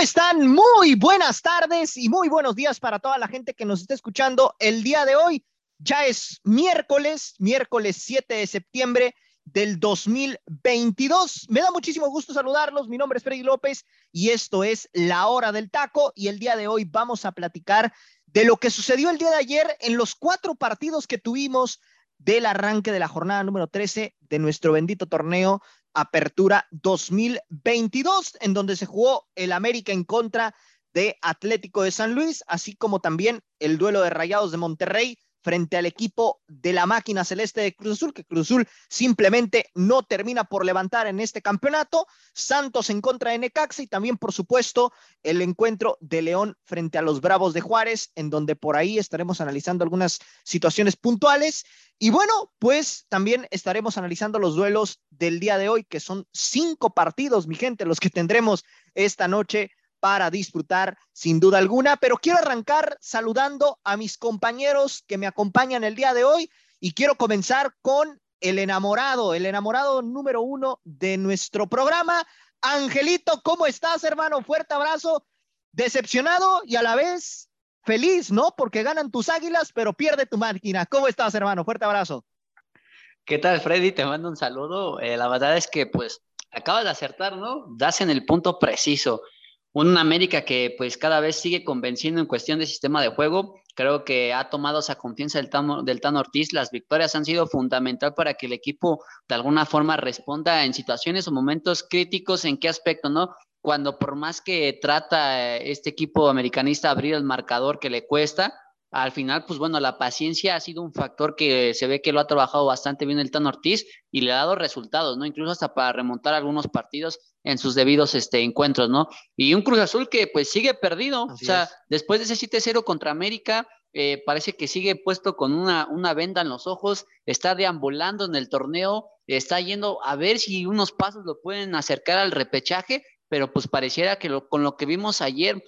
¿Cómo están? Muy buenas tardes y muy buenos días para toda la gente que nos está escuchando el día de hoy. Ya es miércoles, miércoles 7 de septiembre del 2022. Me da muchísimo gusto saludarlos. Mi nombre es Freddy López y esto es La Hora del Taco y el día de hoy vamos a platicar de lo que sucedió el día de ayer en los cuatro partidos que tuvimos del arranque de la jornada número 13 de nuestro bendito torneo Apertura 2022, en donde se jugó el América en contra de Atlético de San Luis, así como también el duelo de Rayados de Monterrey frente al equipo de la máquina celeste de Cruz Azul, que Cruz Azul simplemente no termina por levantar en este campeonato. Santos en contra de Necaxa y también, por supuesto, el encuentro de León frente a los Bravos de Juárez, en donde por ahí estaremos analizando algunas situaciones puntuales. Y bueno, pues también estaremos analizando los duelos del día de hoy, que son cinco partidos, mi gente, los que tendremos esta noche para disfrutar sin duda alguna, pero quiero arrancar saludando a mis compañeros que me acompañan el día de hoy y quiero comenzar con el enamorado, el enamorado número uno de nuestro programa. Angelito, ¿cómo estás, hermano? Fuerte abrazo. Decepcionado y a la vez feliz, ¿no? Porque ganan tus águilas, pero pierde tu máquina. ¿Cómo estás, hermano? Fuerte abrazo. ¿Qué tal, Freddy? Te mando un saludo. Eh, la verdad es que, pues, acabas de acertar, ¿no? Das en el punto preciso un América que pues cada vez sigue convenciendo en cuestión de sistema de juego. Creo que ha tomado esa confianza del Tano, del Ortiz. Las victorias han sido fundamental para que el equipo de alguna forma responda en situaciones o momentos críticos. ¿En qué aspecto, no? Cuando por más que trata eh, este equipo americanista abrir el marcador que le cuesta, al final, pues bueno, la paciencia ha sido un factor que se ve que lo ha trabajado bastante bien el Tan Ortiz y le ha dado resultados, ¿no? Incluso hasta para remontar algunos partidos en sus debidos este, encuentros, ¿no? Y un Cruz Azul que pues sigue perdido, o sea, después de ese 7-0 contra América, eh, parece que sigue puesto con una, una venda en los ojos, está deambulando en el torneo, está yendo a ver si unos pasos lo pueden acercar al repechaje, pero pues pareciera que con lo que vimos ayer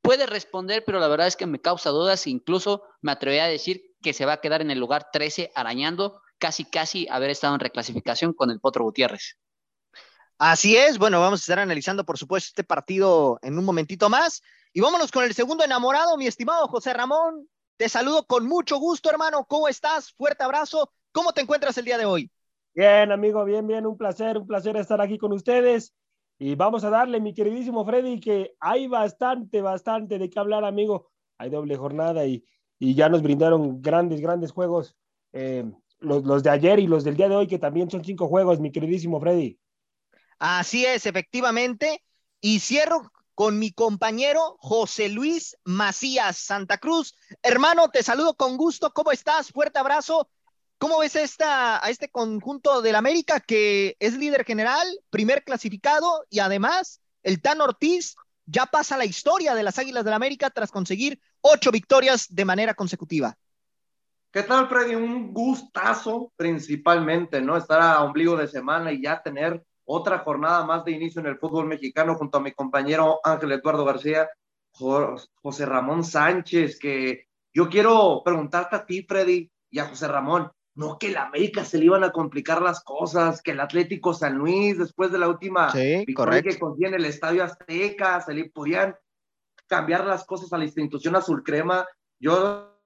puede responder, pero la verdad es que me causa dudas. Incluso me atrevería a decir que se va a quedar en el lugar 13 arañando, casi, casi haber estado en reclasificación con el Potro Gutiérrez. Así es, bueno, vamos a estar analizando, por supuesto, este partido en un momentito más. Y vámonos con el segundo enamorado, mi estimado José Ramón. Te saludo con mucho gusto, hermano. ¿Cómo estás? Fuerte abrazo. ¿Cómo te encuentras el día de hoy? Bien, amigo, bien, bien. Un placer, un placer estar aquí con ustedes. Y vamos a darle, mi queridísimo Freddy, que hay bastante, bastante de qué hablar, amigo. Hay doble jornada y, y ya nos brindaron grandes, grandes juegos. Eh, los, los, de ayer y los del día de hoy, que también son cinco juegos, mi queridísimo Freddy. Así es, efectivamente. Y cierro con mi compañero José Luis Macías Santa Cruz. Hermano, te saludo con gusto. ¿Cómo estás? Fuerte abrazo. ¿Cómo ves esta, a este conjunto del América que es líder general, primer clasificado y además el Tan Ortiz ya pasa la historia de las Águilas del América tras conseguir ocho victorias de manera consecutiva? ¿Qué tal, Freddy? Un gustazo principalmente, ¿no? Estar a ombligo de semana y ya tener otra jornada más de inicio en el fútbol mexicano junto a mi compañero Ángel Eduardo García, José Ramón Sánchez, que yo quiero preguntarte a ti, Freddy, y a José Ramón, no que el América se le iban a complicar las cosas, que el Atlético San Luis, después de la última victoria que contiene el Estadio Azteca, se le podían cambiar las cosas a la institución azul crema. Yo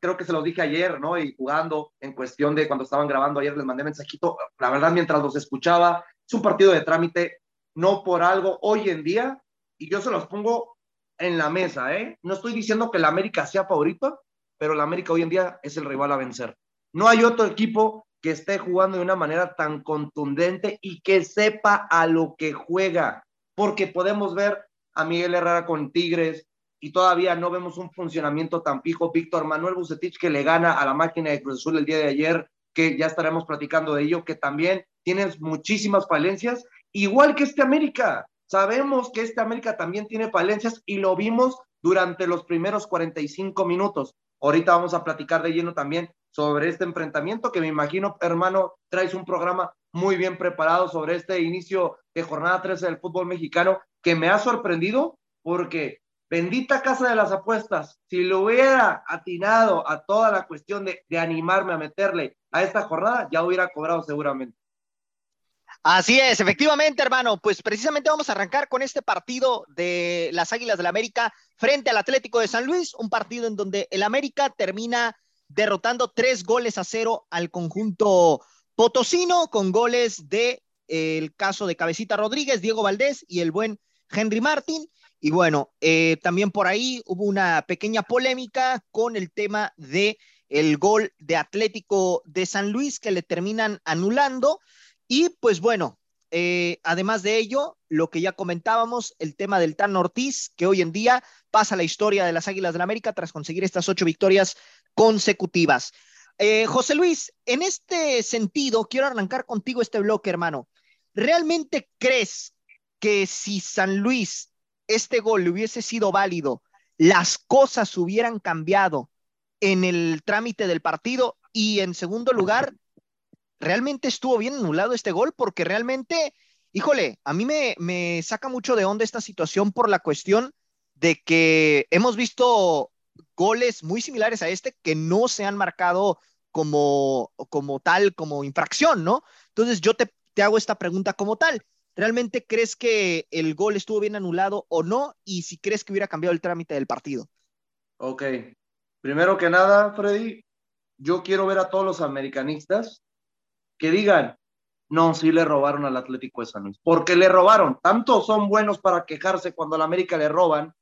creo que se lo dije ayer, ¿no? Y jugando en cuestión de cuando estaban grabando ayer, les mandé mensajito. La verdad, mientras los escuchaba, es un partido de trámite, no por algo hoy en día, y yo se los pongo en la mesa, ¿eh? No estoy diciendo que el América sea favorito, pero el América hoy en día es el rival a vencer. No hay otro equipo que esté jugando de una manera tan contundente y que sepa a lo que juega, porque podemos ver a Miguel Herrera con Tigres y todavía no vemos un funcionamiento tan fijo. Víctor Manuel Bucetich que le gana a la máquina de Cruz Azul el día de ayer, que ya estaremos platicando de ello, que también tiene muchísimas falencias, igual que este América. Sabemos que este América también tiene falencias y lo vimos durante los primeros 45 minutos. Ahorita vamos a platicar de lleno también sobre este enfrentamiento que me imagino, hermano, traes un programa muy bien preparado sobre este inicio de jornada 13 del fútbol mexicano que me ha sorprendido porque bendita casa de las apuestas, si lo hubiera atinado a toda la cuestión de, animarme a meterle a esta jornada, ya hubiera cobrado seguramente. Así es, efectivamente, hermano. Pues precisamente vamos a arrancar con este partido de las Águilas del la América frente al Atlético de San Luis, un partido en donde el América termina derrotando tres goles a cero al conjunto potosino, con goles de eh, el caso de Cabecita Rodríguez, Diego Valdés y el buen Henry Martín. Y bueno, eh, también por ahí hubo una pequeña polémica con el tema de el gol de Atlético de San Luis que le terminan anulando. Y pues bueno, eh, además de ello, lo que ya comentábamos, el tema del Tan Ortiz, que hoy en día pasa la historia de las Águilas del la América tras conseguir estas ocho victorias consecutivas. Eh, José Luis, en este sentido, quiero arrancar contigo este bloque, hermano. ¿Realmente crees que si San Luis este gol hubiese sido válido, las cosas hubieran cambiado en el trámite del partido? Y en segundo lugar, realmente estuvo bien anulado este gol porque realmente, híjole, a mí me, me saca mucho de onda esta situación por la cuestión de que hemos visto goles muy similares a este que no se han marcado como, como tal, como infracción, ¿no? Entonces yo te, te hago esta pregunta como tal. ¿Realmente crees que el gol estuvo bien anulado o no? Y si crees que hubiera cambiado el trámite del partido. Ok. Primero que nada, Freddy, yo quiero ver a todos los americanistas que digan, no, sí le robaron al Atlético de San Luis, porque le robaron. Tanto son buenos para quejarse cuando al América le roban,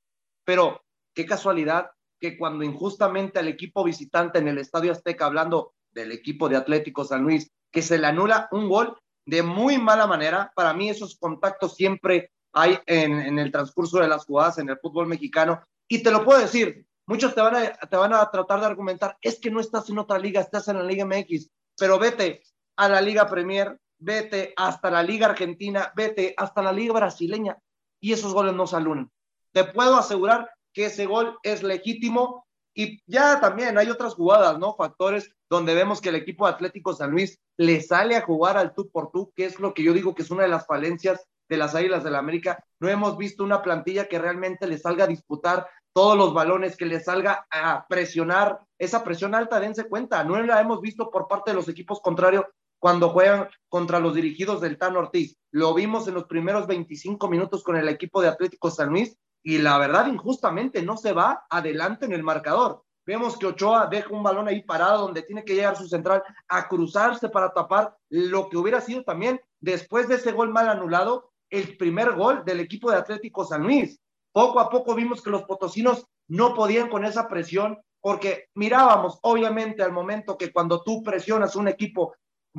pero qué casualidad que cuando injustamente al equipo visitante en el Estadio Azteca, hablando del equipo de Atlético San Luis, que se le anula un gol de muy mala manera, para mí esos contactos siempre hay en, en el transcurso de las jugadas en el fútbol mexicano, y te lo puedo decir, muchos te van, a, te van a tratar de argumentar, es que no estás en otra liga, estás en la Liga MX, pero vete, a la Liga Premier, vete hasta la Liga Argentina, vete hasta la Liga Brasileña y esos goles no salen. Te puedo asegurar que ese gol es legítimo y ya también hay otras jugadas, ¿no? Factores donde vemos que el equipo Atlético San Luis le sale a jugar al tú por tú, que es lo que yo digo que es una de las falencias de las Águilas del la América. No hemos visto una plantilla que realmente le salga a disputar todos los balones, que le salga a presionar esa presión alta, dense cuenta, no la hemos visto por parte de los equipos contrarios cuando juegan contra los dirigidos del Tan Ortiz. Lo vimos en los primeros 25 minutos con el equipo de Atlético San Luis y la verdad injustamente no se va adelante en el marcador. Vemos que Ochoa deja un balón ahí parado donde tiene que llegar su central a cruzarse para tapar lo que hubiera sido también después de ese gol mal anulado, el primer gol del equipo de Atlético San Luis. Poco a poco vimos que los potosinos no podían con esa presión porque mirábamos obviamente al momento que cuando tú presionas un equipo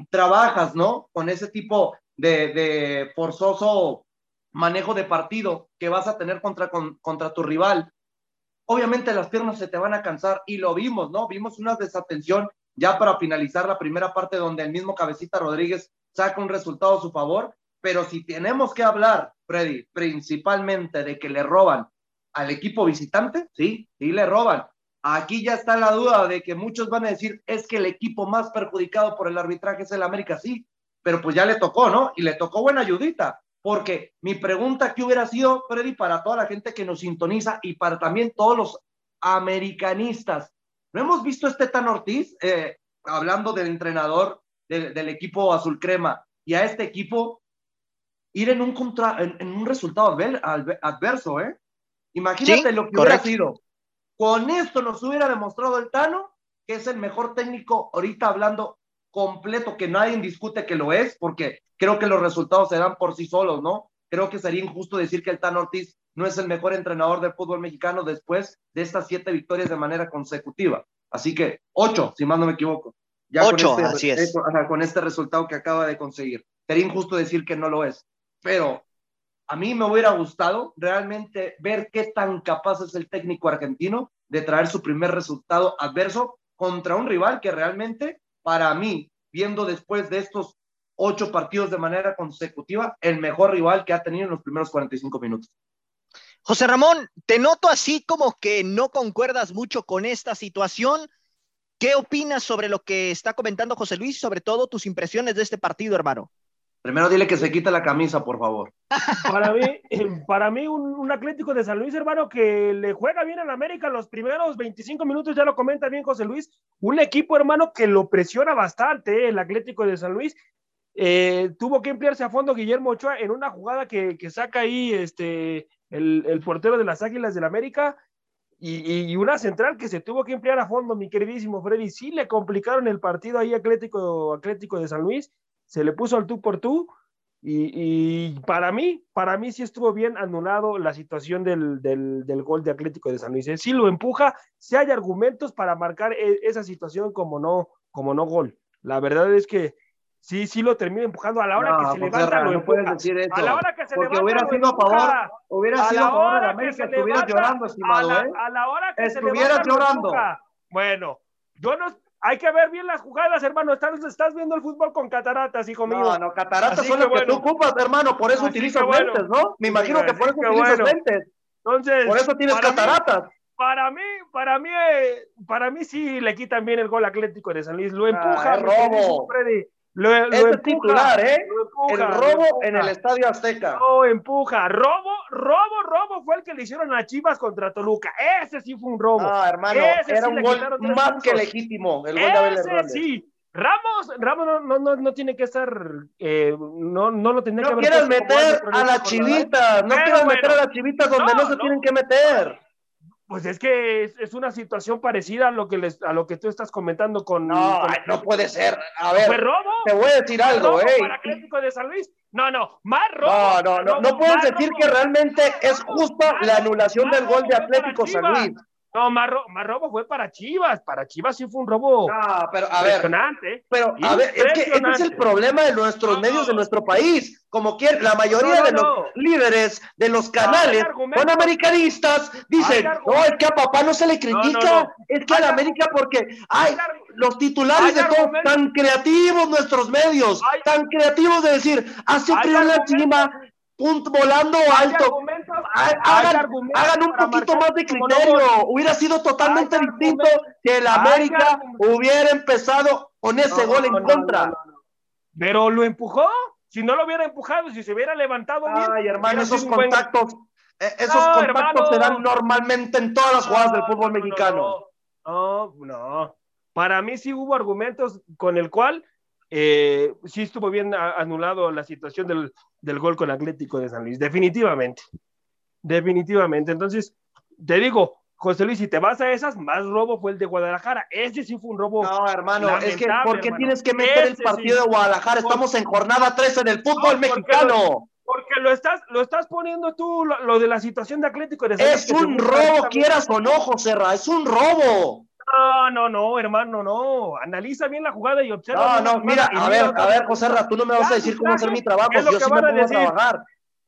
trabajas, ¿no? Con ese tipo de, forzoso manejo de partido que vas a tener contra, contra tu rival. Obviamente las piernas se te van a cansar y lo vimos, ¿no? Vimos una desatención ya para finalizar la primera parte donde el mismo Cabecita Rodríguez saca un resultado a su favor, pero si tenemos que hablar, Freddy, principalmente de que le roban al equipo visitante, sí, sí le roban, Aquí ya está la duda de que muchos van a decir, es que el equipo más perjudicado por el arbitraje es el América, sí, pero pues ya le tocó, ¿no? Y le tocó buena ayudita, porque mi pregunta que hubiera sido, Freddy, para toda la gente que nos sintoniza y para también todos los americanistas, ¿no hemos visto este Tan Ortiz, eh, hablando del entrenador del, equipo azul crema, y a este equipo ir en un, contra, en, un resultado adverso, ¿eh? Imagínate lo que hubiera sido. Con esto nos hubiera demostrado el Tano que es el mejor técnico ahorita hablando completo, que nadie discute que lo es, porque creo que los resultados se dan por sí solos, ¿no? Creo que sería injusto decir que el Tano Ortiz no es el mejor entrenador del fútbol mexicano después de estas siete victorias de manera consecutiva. Así que ocho, si más no me equivoco. Ya ocho, con este, así es. Con este resultado que acaba de conseguir. Sería injusto decir que no lo es. Pero a mí me hubiera gustado realmente ver qué tan capaz es el técnico argentino de traer su primer resultado adverso contra un rival que realmente, para mí, viendo después de estos ocho partidos de manera consecutiva, el mejor rival que ha tenido en los primeros 45 minutos. José Ramón, te noto así como que no concuerdas mucho con esta situación. ¿Qué opinas sobre lo que está comentando José Luis y sobre todo tus impresiones de este partido, hermano? Primero dile que se quite la camisa, por favor. Para mí, para mí un, Atlético de San Luis, hermano, que le juega bien en América los primeros 25 minutos, ya lo comenta bien José Luis, un equipo, hermano, que lo presiona bastante, eh, el Atlético de San Luis. Eh, tuvo que emplearse a fondo Guillermo Ochoa en una jugada que, que saca ahí este, el, el, portero de las Águilas del América y, y, una central que se tuvo que emplear a fondo, mi queridísimo Freddy. Sí le complicaron el partido ahí Atlético, Atlético de San Luis se le puso al tú por tú. Y, para mí, para mí sí estuvo bien anulado la situación del, del, gol de Atlético de San Luis. ¿eh? Sí lo empuja, si hay argumentos para marcar e, esa situación como no, como no gol. La verdad es que sí, sí lo termina empujando a la hora que se levanta, lo empuja. a la hora que se levanta, hubiera sido a favor, hubiera sido a favor de la América, estuvieras llorando, estimado, a la, ¿eh? a la hora que se llorando. Bueno, yo no, hay que ver bien las jugadas, hermano. Estás, estás viendo el fútbol con cataratas, hijo mío. No, no, cataratas son las que, tú ocupas, hermano. Por eso utilizas lentes, ¿no? Me imagino que por eso utilizas lentes. Entonces, por eso tienes cataratas. para mí, para mí, eh, para mí sí le quitan bien el gol Atlético de San Luis. Lo empuja. Ah, robo. Lo, lo es titular, ¿eh? el robo en el Estadio Azteca. No, empuja. Robo, robo, robo fue el que le hicieron a Chivas contra Toluca. Ese sí fue un robo. Ah, hermano, era un gol más que legítimo. El gol Ese de sí. Ramos, Ramos no, no, no, tiene que estar, eh, no, no lo tendría no que haber. No quieras meter a las chivitas, no quieras meter a las chivitas donde no, se tienen que meter. Pues es que es, una situación parecida a lo que les, a lo que tú estás comentando con. No, no puede ser. A ver. ¿Fue robo? Te voy a decir algo, ¿eh? Atlético de San Luis? No, no, más robo. No, no, no, no puedes decir que realmente es justa la anulación del gol de Atlético San Luis. No, más, robo fue para Chivas. Para Chivas sí fue un robo. No, pero a ver. Pero a ver, es que ese es el problema de nuestros medios de nuestro país. Como que la mayoría de los líderes de los canales son americanistas. Dicen, no, es que a papá no se le critica. Es que a la América porque hay los titulares de todos tan creativos nuestros medios, tan creativos de decir, hace frío en la cima, volando alto. Hagan, hagan, un poquito más de criterio. Hubiera sido totalmente distinto que el América hubiera empezado con ese gol en contra. Pero lo empujó. Si no lo hubiera empujado, si se hubiera levantado bien. Ay, hermano, esos contactos, eh, esos contactos se dan normalmente en todas las jugadas del fútbol mexicano. No, no. Para mí sí hubo argumentos con el cual eh, sí estuvo bien anulado la situación del, del gol con Atlético de San Luis, definitivamente, definitivamente. Entonces, te digo, José Luis, si te vas a esas, más robo fue el de Guadalajara. Ese sí fue un robo. No, hermano, es que ¿por qué tienes que meter el partido de Guadalajara? Estamos en jornada 13 del fútbol mexicano. porque lo estás, lo estás poniendo tú, lo, de la situación de Atlético de San Luis. Es un robo, quieras o no, José Ra, es un robo. No, no, no, hermano, no. Analiza bien la jugada y observa. No, no, mira, a ver, a ver, José Ra, tú no me vas a decir cómo hacer mi trabajo. Yo sí me a trabajar.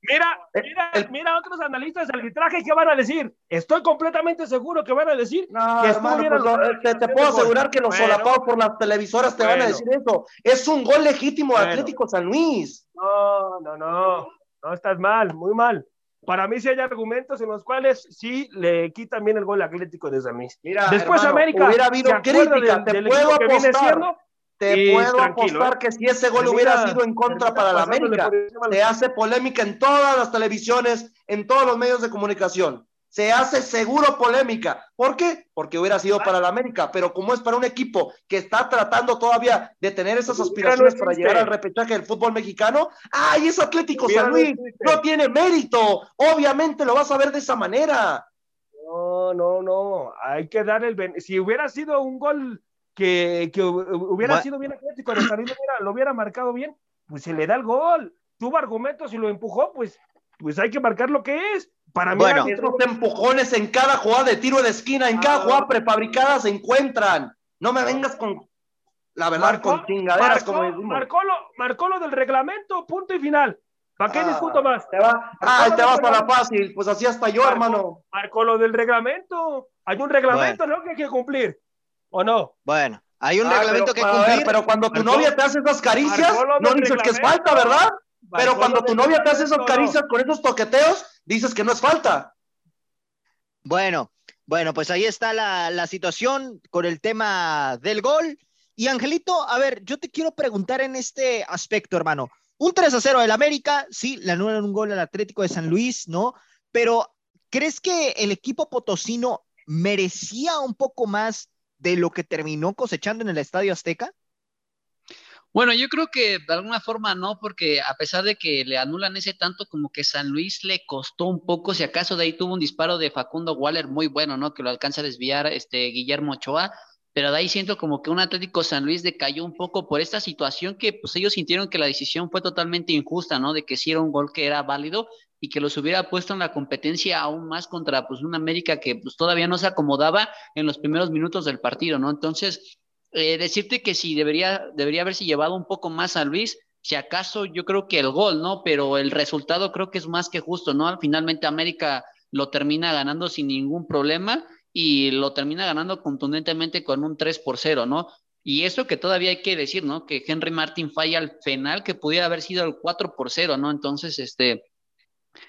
Mira, eh, mira, mira otros analistas del arbitraje que van a decir. Estoy completamente seguro que van a decir. No, hermano, pues, te, puedo asegurar que los solapados por las televisoras te van a decir eso. Es un gol legítimo Atlético San Luis. No, no, no. No estás mal, muy mal para mí sí hay argumentos en los cuales sí le quitan bien el gol Atlético de San Luis. Mira, Después América hubiera habido crítica, te puedo apostar. te puedo apostar ¿eh? que si ese gol hubiera sido en contra para la América, se hace polémica en todas las televisiones, en todos los medios de comunicación se hace seguro polémica. ¿Por qué? Porque hubiera sido para la América, pero como es para un equipo que está tratando todavía de tener esas aspiraciones para llegar al repechaje del fútbol mexicano, ¡ay, es Atlético San Luis! No tiene mérito, obviamente lo vas a ver de esa manera. No, no, no, hay que dar el... Si hubiera sido un gol que, hubiera sido bien Atlético de San Luis, lo hubiera, marcado bien, pues se le da el gol. Tuvo argumentos y lo empujó, pues, pues hay que marcar lo que es para mí, bueno, esos empujones en cada jugada de tiro de esquina, en cada ah. jugada prefabricada se encuentran. No me vengas con, la verdad, con chingaderas como Marcó lo, marcó lo del reglamento, punto y final. ¿Para qué ah, discuto más? Te va, ah, te vas para la fácil. Pues así hasta yo, hermano. Marcó lo del reglamento. Hay un reglamento, ¿no? Que hay que cumplir. ¿O no? Bueno, Hay un Ah, reglamento pero, que ver, cumplir. pero cuando tu Marcó- novia te hace esas caricias, marcó no dices que es falta, ¿verdad? Pero cuando tu novia te hace esas caricias con esos toqueteos, dices que no es falta. Bueno, bueno, pues ahí está la, la situación con el tema del gol. Y Angelito, a ver, yo te quiero preguntar en este aspecto, hermano. Un 3 a 0 del América, sí, le anulan un gol al Atlético de San Luis, ¿no? Pero, ¿crees que el equipo potosino merecía un poco más de lo que terminó cosechando en el Estadio Azteca? Bueno, yo creo que de alguna forma no, porque a pesar de que le anulan ese tanto, como que San Luis le costó un poco, si acaso de ahí tuvo un disparo de Facundo Waller muy bueno, ¿no? Que lo alcanza a desviar este Guillermo Ochoa, pero de ahí siento como que un Atlético San Luis decayó un poco por esta situación que pues ellos sintieron que la decisión fue totalmente injusta, ¿no? De que sí era un gol que era válido y que los hubiera puesto en la competencia aún más contra pues un América que pues todavía no se acomodaba en los primeros minutos del partido, ¿no? Entonces, eh, decirte que sí debería, debería haberse llevado un poco más a Luis, si acaso yo creo que el gol, ¿no? Pero el resultado creo que es más que justo, ¿no? Finalmente América lo termina ganando sin ningún problema y lo termina ganando contundentemente con un 3 por 0, ¿no? Y eso que todavía hay que decir, ¿no? Que Henry Martin falla al penal que pudiera haber sido el 4 por 0, ¿no? Entonces, este,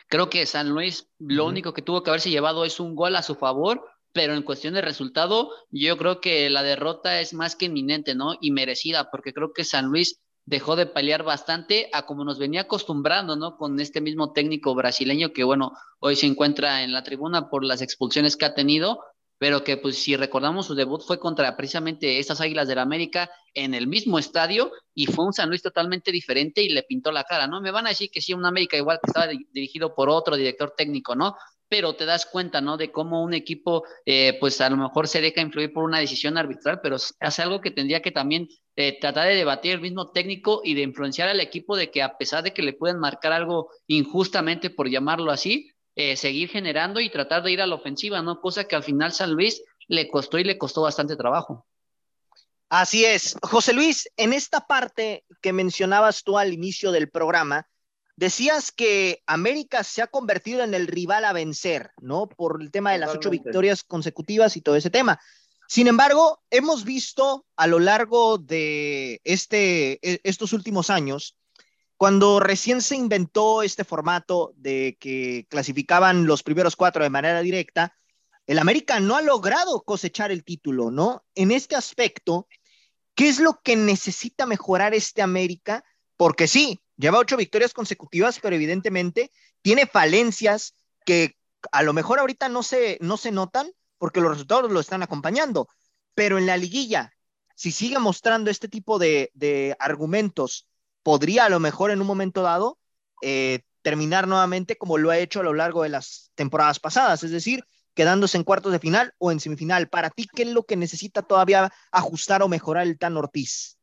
creo que San Luis lo único que tuvo que haberse llevado es un gol a su favor, pero en cuestión de resultado, yo creo que la derrota es más que inminente, ¿no? Y merecida, porque creo que San Luis dejó de pelear bastante a como nos venía acostumbrando, ¿no? Con este mismo técnico brasileño que, bueno, hoy se encuentra en la tribuna por las expulsiones que ha tenido, pero que, pues, si recordamos, su debut fue contra precisamente estas Águilas del América en el mismo estadio y fue un San Luis totalmente diferente y le pintó la cara, ¿no? Me van a decir que sí, un América igual que estaba di- dirigido por otro director técnico, ¿no? Pero te das cuenta, ¿no? De cómo un equipo, eh, pues a lo mejor se deja influir por una decisión arbitral, pero hace algo que tendría que también eh, tratar de debatir el mismo técnico y de influenciar al equipo de que a pesar de que le pueden marcar algo injustamente, por llamarlo así, eh, seguir generando y tratar de ir a la ofensiva, ¿no? Cosa que al final San Luis le costó y le costó bastante trabajo. Así es. José Luis, en esta parte que mencionabas tú al inicio del programa, decías que América se ha convertido en el rival a vencer, ¿no? Por el tema de las ocho victorias consecutivas y todo ese tema. Sin embargo, hemos visto a lo largo de este, e- estos últimos años, cuando recién se inventó este formato de que clasificaban los primeros cuatro de manera directa, el América no ha logrado cosechar el título, ¿no? En este aspecto, ¿qué es lo que necesita mejorar este América? Porque sí, lleva ocho victorias consecutivas, pero evidentemente tiene falencias que a lo mejor ahorita no se, no se notan porque los resultados lo están acompañando, pero en la liguilla, si sigue mostrando este tipo de, de argumentos, podría a lo mejor en un momento dado eh, terminar nuevamente como lo ha hecho a lo largo de las temporadas pasadas, es decir, quedándose en cuartos de final o en semifinal. Para ti, ¿qué es lo que necesita todavía ajustar o mejorar el Tan Ortiz?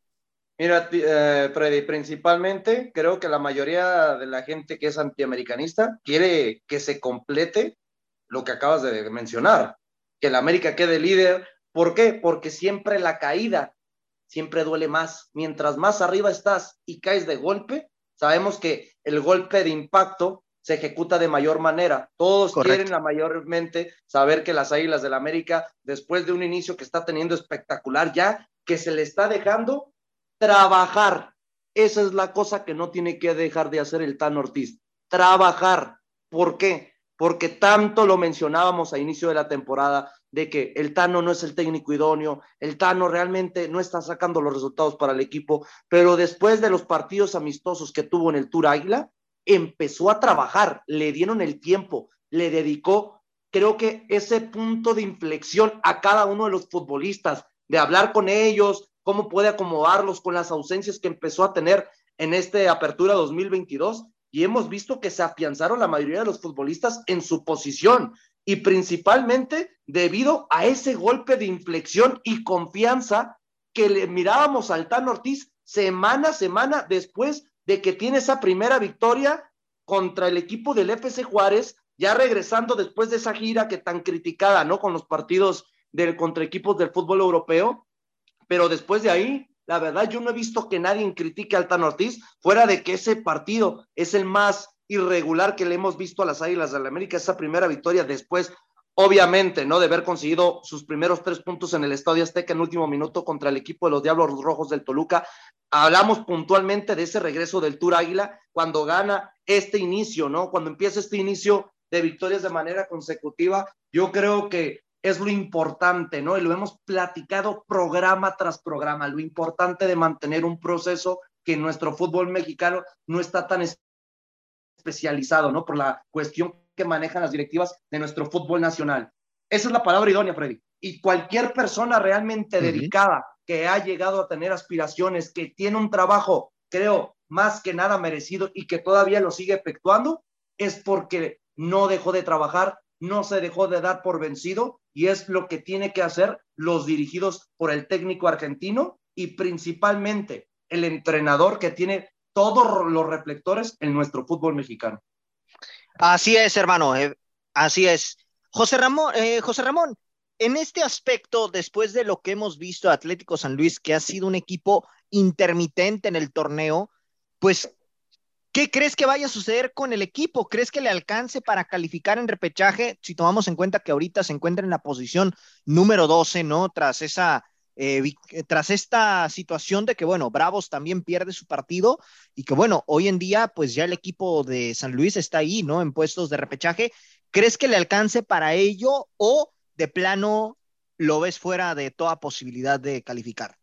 Mira, eh, Freddy, principalmente creo que la mayoría de la gente que es antiamericanista quiere que se complete lo que acabas de mencionar, que el América quede líder. ¿Por qué? Porque siempre la caída siempre duele más. Mientras más arriba estás y caes de golpe, sabemos que el golpe de impacto se ejecuta de mayor manera. Todos Correcto. quieren la mayormente saber que las Águilas del América, después de un inicio que está teniendo espectacular ya, que se le está dejando trabajar. Esa es la cosa que no tiene que dejar de hacer el Tan Ortiz. Trabajar. ¿Por qué? Porque tanto lo mencionábamos a inicio de la temporada de que el Tano no es el técnico idóneo, el Tano realmente no está sacando los resultados para el equipo, pero después de los partidos amistosos que tuvo en el Tour Águila, empezó a trabajar, le dieron el tiempo, le dedicó, creo que ese punto de inflexión a cada uno de los futbolistas, de hablar con ellos, cómo puede acomodarlos con las ausencias que empezó a tener en esta apertura 2022 y hemos visto que se afianzaron la mayoría de los futbolistas en su posición y principalmente debido a ese golpe de inflexión y confianza que le mirábamos al Tan Ortiz semana a semana después de que tiene esa primera victoria contra el equipo del FC Juárez, ya regresando después de esa gira que tan criticada, ¿no? Con los partidos del contra equipos del fútbol europeo, pero después de ahí, la verdad, yo no he visto que nadie critique al Tan Ortiz, fuera de que ese partido es el más irregular que le hemos visto a las Águilas de la América, esa primera victoria después obviamente, ¿no? De haber conseguido sus primeros tres puntos en el Estadio Azteca en último minuto contra el equipo de los Diablos Rojos del Toluca. Hablamos puntualmente de ese regreso del Tour Águila cuando gana este inicio, ¿no? Cuando empieza este inicio de victorias de manera consecutiva, yo creo que es lo importante, ¿no? Y lo hemos platicado programa tras programa, lo importante de mantener un proceso que nuestro fútbol mexicano no está tan especializado, ¿no? Por la cuestión que manejan las directivas de nuestro fútbol nacional. Esa es la palabra idónea, Freddy. Y cualquier persona realmente dedicada que ha llegado a tener aspiraciones, que tiene un trabajo, creo, más que nada merecido y que todavía lo sigue efectuando, es porque no dejó de trabajar, no se dejó de dar por vencido y es lo que tiene que hacer los dirigidos por el técnico argentino y principalmente el entrenador que tiene todos los reflectores en nuestro fútbol mexicano. Así es, hermano, eh, así es. José Ramón, eh, José Ramón, en este aspecto, después de lo que hemos visto Atlético San Luis, que ha sido un equipo intermitente en el torneo, pues, ¿qué crees que vaya a suceder con el equipo? ¿Crees que le alcance para calificar en repechaje? Si tomamos en cuenta que ahorita se encuentra en la posición número 12, ¿no? Tras esa eh, eh, tras esta situación de que, bueno, Bravos también pierde su partido y que, bueno, hoy en día, pues ya el equipo de San Luis está ahí, ¿no? En puestos de repechaje. ¿Crees que le alcance para ello o de plano lo ves fuera de toda posibilidad de calificar?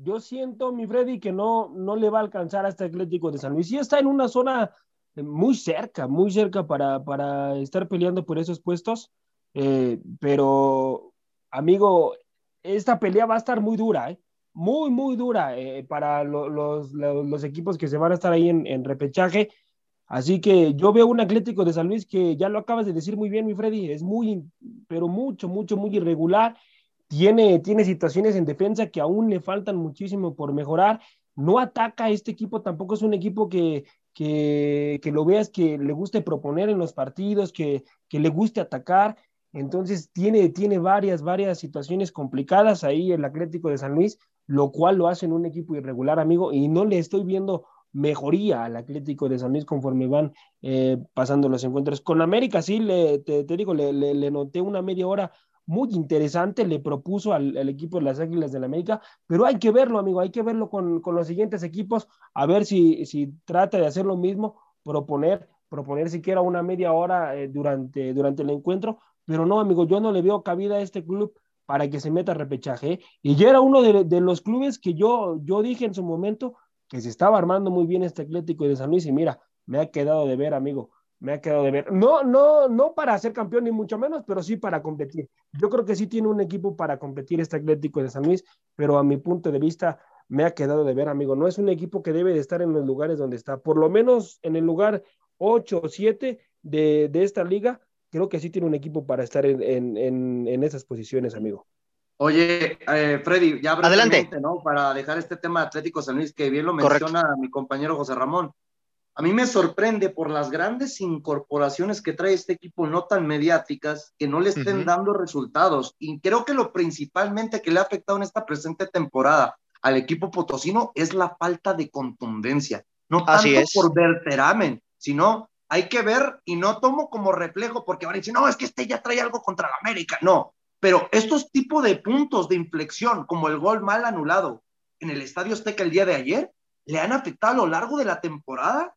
Yo siento, mi Freddy, que no, no le va a alcanzar a este Atlético de San Luis. Sí está en una zona eh, muy cerca, muy cerca para, para estar peleando por esos puestos, pero amigo, esta pelea va a estar muy dura, ¿eh? muy, muy dura eh, para los, los, equipos que se van a estar ahí en, repechaje. Así que yo veo un Atlético de San Luis que ya lo acabas de decir muy bien, mi Freddy, es muy, pero mucho, mucho, muy irregular. Tiene, tiene situaciones en defensa que aún le faltan muchísimo por mejorar. No ataca este equipo, tampoco es un equipo que, que, que lo veas que le guste proponer en los partidos, que, que le guste atacar. Entonces tiene, tiene varias, varias situaciones complicadas ahí el Atlético de San Luis, lo cual lo hace en un equipo irregular, amigo, y no le estoy viendo mejoría al Atlético de San Luis conforme van eh, pasando los encuentros. Con América sí, le, te, digo, le, le, noté una media hora muy interesante, le propuso al, equipo de las Águilas del la América, pero hay que verlo, amigo, hay que verlo con, con los siguientes equipos, a ver si, si trata de hacer lo mismo, proponer, proponer siquiera una media hora eh, durante, durante el encuentro, pero no, amigo, yo no le veo cabida a este club para que se meta a repechaje. ¿eh? Y ya era uno de, los clubes que yo, yo dije en su momento que se estaba armando muy bien este Atlético de San Luis y mira, me ha quedado de ver, amigo, me ha quedado de ver. No, no, no para ser campeón ni mucho menos, pero sí para competir. Yo creo que sí tiene un equipo para competir este Atlético de San Luis, pero a mi punto de vista me ha quedado de ver, amigo. No es un equipo que debe de estar en los lugares donde está, por lo menos en el lugar 8 o 7 de, de esta liga, creo que sí tiene un equipo para estar en, en, en, esas posiciones, amigo. Oye, eh, Freddy, ya adelante, ¿no? Para dejar este tema de Atlético San Luis, que bien lo menciona mi compañero José Ramón. A mí me sorprende por las grandes incorporaciones que trae este equipo, no tan mediáticas, que no le estén dando resultados. Y creo que lo principalmente que le ha afectado en esta presente temporada al equipo potosino es la falta de contundencia. No tanto por verteramen, sino hay que ver y no tomo como reflejo porque van a decir, no, es que este ya trae algo contra la América. No, pero estos tipos de puntos de inflexión, como el gol mal anulado en el Estadio Azteca el día de ayer, le han afectado a lo largo de la temporada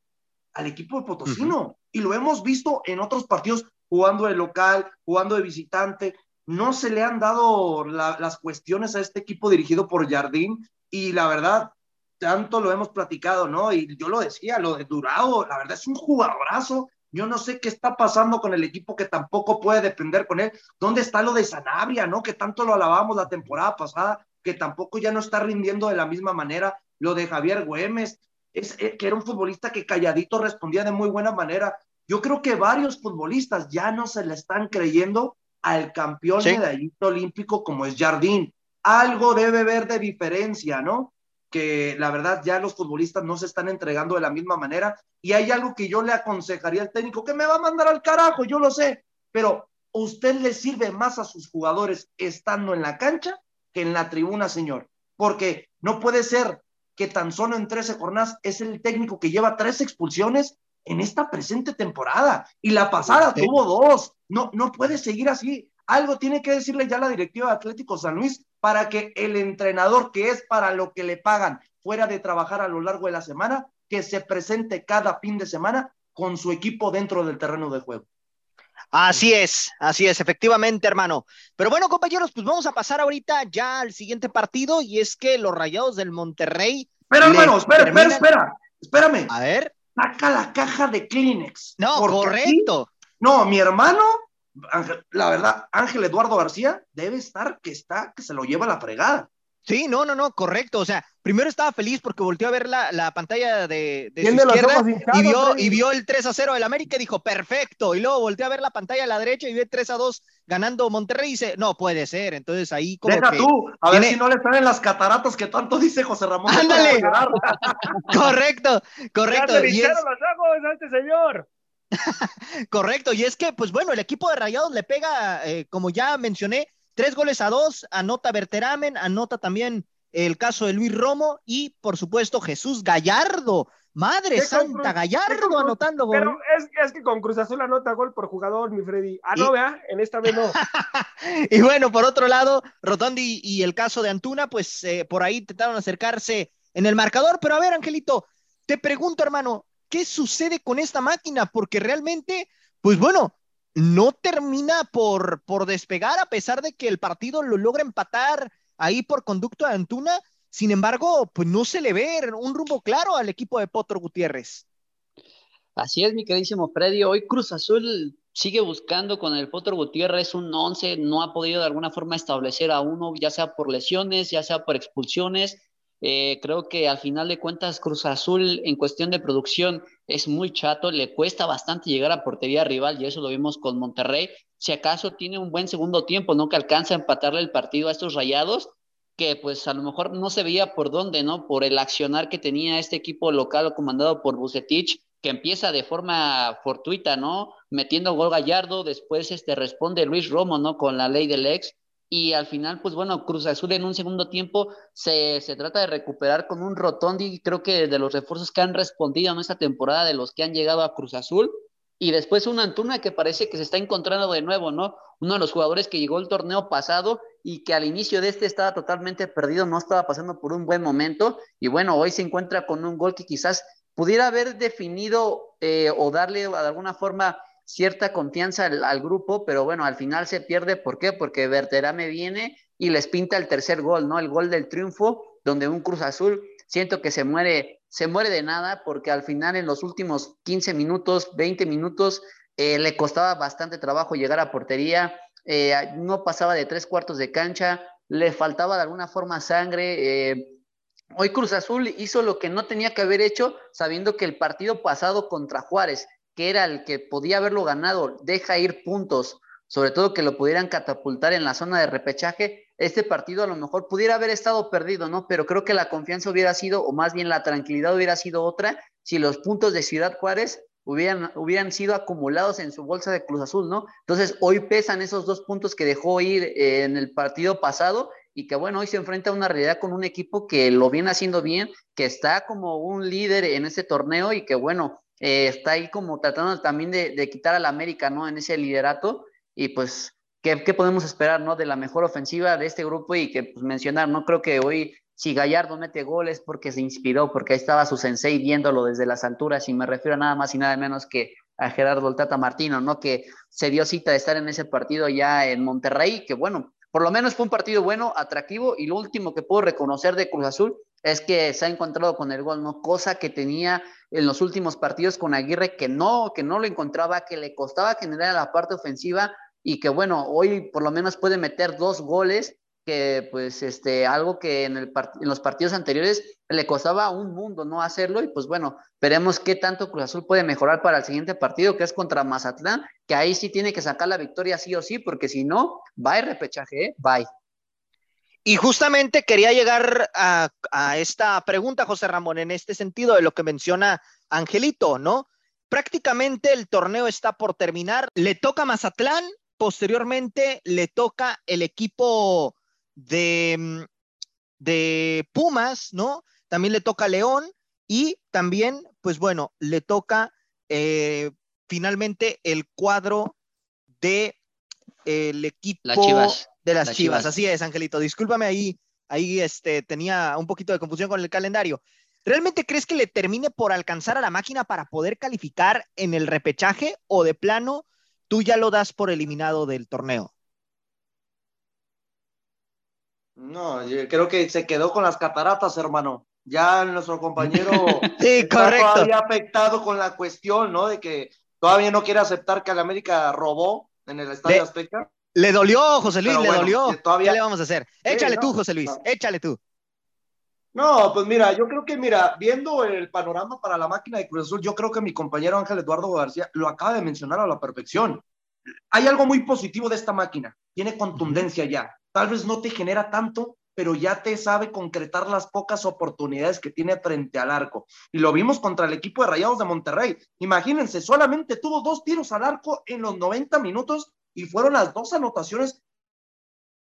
al equipo de Potosino. Y lo hemos visto en otros partidos jugando de local, jugando de visitante. No se le han dado las cuestiones a este equipo dirigido por Jardín. Y la verdad, tanto lo hemos platicado, ¿no? Y yo lo decía, lo de Durado, la verdad es un jugadorazo. Yo no sé qué está pasando con el equipo que tampoco puede depender con él. ¿Dónde está lo de Sanabria, no? Que tanto lo alabamos la temporada pasada, que tampoco ya no está rindiendo de la misma manera. Lo de Javier Güemes, es, eh, que era un futbolista que calladito respondía de muy buena manera. Yo creo que varios futbolistas ya no se le están creyendo al campeón de medallista olímpico como es Jardín. Algo debe haber de diferencia, ¿no? que la verdad ya los futbolistas no se están entregando de la misma manera y hay algo que yo le aconsejaría al técnico que me va a mandar al carajo, yo lo sé, pero usted le sirve más a sus jugadores estando en la cancha que en la tribuna, señor, porque no puede ser que tan solo en 13 jornadas es el técnico que lleva tres expulsiones en esta presente temporada. Y la pasada tuvo dos. No, no puede seguir así. Algo tiene que decirle ya la directiva de Atlético San Luis para que el entrenador, que es para lo que le pagan fuera de trabajar a lo largo de la semana, que se presente cada fin de semana con su equipo dentro del terreno de juego. Así es, así es, efectivamente, hermano. Pero bueno, compañeros, pues vamos a pasar ahorita ya al siguiente partido y es que los Rayados del Monterrey. Espera, hermano, espera, espera, espera, espérame. A ver. Saca la caja de Kleenex. No, correcto. no, mi hermano, la verdad, Ángel Eduardo García debe estar que está, que se lo lleva a la fregada. Sí, no, no, no, correcto. O sea, primero estaba feliz porque volteó a ver la, pantalla de, su izquierda y, vio, y vio el 3 a 0 del América y dijo, perfecto. Y luego volteó a ver la pantalla a la derecha y ve 3 a 2 ganando Monterrey y dice, no puede ser. Entonces ahí como. Deja tú, a ver si no le en las cataratas que tanto dice José Ramón. Ándale. correcto, correcto. Ya se y es... los ojos a este señor. correcto, y es que, pues bueno, el equipo de Rayados le pega, eh, como ya mencioné, Tres goles a dos, anota Berteramen, anota también el caso de Luis Romo y, por supuesto, Jesús Gallardo. Madre Santa, Gallardo anotando gol. Pero es, que con Cruz Azul anota gol por jugador, mi Freddy. Ah, no, vea, en esta vez no. y bueno, por otro lado, Rotondi y el caso de Antuna, pues eh, por ahí intentaron acercarse en el marcador. Pero a ver, Angelito, te pregunto, hermano, ¿qué sucede con esta máquina? Porque realmente, pues bueno, no termina por, por despegar a pesar de que el partido lo logra empatar ahí por conducto de Antuna. Sin embargo, pues no se le ve un rumbo claro al equipo de Potro Gutiérrez. Así es, mi queridísimo Freddy. Hoy Cruz Azul sigue buscando con el Potro Gutiérrez un 11, no ha podido de alguna forma establecer a uno, ya sea por lesiones, ya sea por expulsiones. Eh, creo que al final de cuentas Cruz Azul en cuestión de producción es muy chato, le cuesta bastante llegar a portería rival y eso lo vimos con Monterrey. Si acaso tiene un buen segundo tiempo, ¿no? Que alcanza a empatarle el partido a estos rayados, que pues a lo mejor no se veía por dónde, ¿no? Por el accionar que tenía este equipo local comandado por Bucetich, que empieza de forma fortuita, ¿no? Metiendo gol Gallardo, después este responde Luis Romo, ¿no? Con la ley del ex y al final, pues bueno, Cruz Azul en un segundo tiempo se, se trata de recuperar con un Rotondi, creo que de los refuerzos que han respondido en esta temporada, de los que han llegado a Cruz Azul, y después un Antuna que parece que se está encontrando de nuevo, ¿no? Uno de los jugadores que llegó el torneo pasado y que al inicio de este estaba totalmente perdido, no estaba pasando por un buen momento, y bueno, hoy se encuentra con un gol que quizás pudiera haber definido eh, o darle de alguna forma cierta confianza al, grupo, pero bueno, al final se pierde. ¿Por qué? Porque Berterame viene y les pinta el tercer gol, ¿no? El gol del triunfo, donde un Cruz Azul siento que se muere, se muere de nada, porque al final en los últimos 15 minutos, 20 minutos, eh, le costaba bastante trabajo llegar a portería, eh, no pasaba de tres cuartos de cancha, le faltaba de alguna forma sangre. Eh, hoy Cruz Azul hizo lo que no tenía que haber hecho, sabiendo que el partido pasado contra Juárez que era el que podía haberlo ganado, deja ir puntos, sobre todo que lo pudieran catapultar en la zona de repechaje, este partido a lo mejor pudiera haber estado perdido, ¿no? Pero creo que la confianza hubiera sido, o más bien la tranquilidad hubiera sido otra, si los puntos de Ciudad Juárez hubieran, hubieran sido acumulados en su bolsa de Cruz Azul, ¿no? Entonces, hoy pesan esos dos puntos que dejó ir eh, en el partido pasado y que, bueno, hoy se enfrenta a una realidad con un equipo que lo viene haciendo bien, que está como un líder en ese torneo y que, bueno, eh, está ahí como tratando también de, quitar al América, ¿no? En ese liderato y pues, ¿qué, podemos esperar, ¿no? De la mejor ofensiva de este grupo y que pues, mencionar, no creo que hoy si Gallardo mete goles porque se inspiró, porque ahí estaba su sensei viéndolo desde las alturas y me refiero a nada más y nada menos que a Gerardo Tata Martino, ¿no? Que se dio cita de estar en ese partido ya en Monterrey, que bueno, por lo menos fue un partido bueno, atractivo y lo último que puedo reconocer de Cruz Azul es que se ha encontrado con el gol, ¿no? Cosa que tenía en los últimos partidos con Aguirre que no, que no lo encontraba, que le costaba generar la parte ofensiva y que bueno, hoy por lo menos puede meter dos goles, que pues este, algo que en, el en los partidos anteriores le costaba un mundo no hacerlo y pues bueno, veremos qué tanto Cruz Azul puede mejorar para el siguiente partido que es contra Mazatlán, que ahí sí tiene que sacar la victoria sí o sí, porque si no, va el repechaje, ¿eh? bye. Y justamente quería llegar a, esta pregunta, José Ramón, en este sentido de lo que menciona Angelito, ¿no? Prácticamente el torneo está por terminar. Le toca Mazatlán, posteriormente le toca el equipo de, mm, de Pumas, ¿no? También le toca León y también, pues bueno, le toca eh, finalmente el cuadro de el equipo Chivas. De las, Las Chivas. Chivas. Así es, Angelito. Discúlpame ahí, ahí este, tenía un poquito de confusión con el calendario. ¿Realmente crees que le termine por alcanzar a la máquina para poder calificar en el repechaje o de plano tú ya lo das por eliminado del torneo? No, yo creo que se quedó con las cataratas, hermano. Ya nuestro compañero Sí, está correcto. todavía afectado con la cuestión, ¿no? De que todavía no quiere aceptar que el América robó en el Estadio Azteca. Le dolió, José Luis, Pero le bueno, dolió. que todavía- ¿Qué le vamos a hacer? Sí, Échale no, tú, José Luis, no. échale tú. No, pues mira, yo creo que, mira, viendo el panorama para la máquina de Cruz Azul, yo creo que mi compañero Ángel Eduardo García lo acaba de mencionar a la perfección. Hay algo muy positivo de esta máquina, tiene contundencia ya. Tal vez no te genera tanto, pero ya te sabe concretar las pocas oportunidades que tiene frente al arco. Y lo vimos contra el equipo de Rayados de Monterrey. Imagínense, solamente tuvo dos tiros al arco en los 90 minutos y fueron las dos anotaciones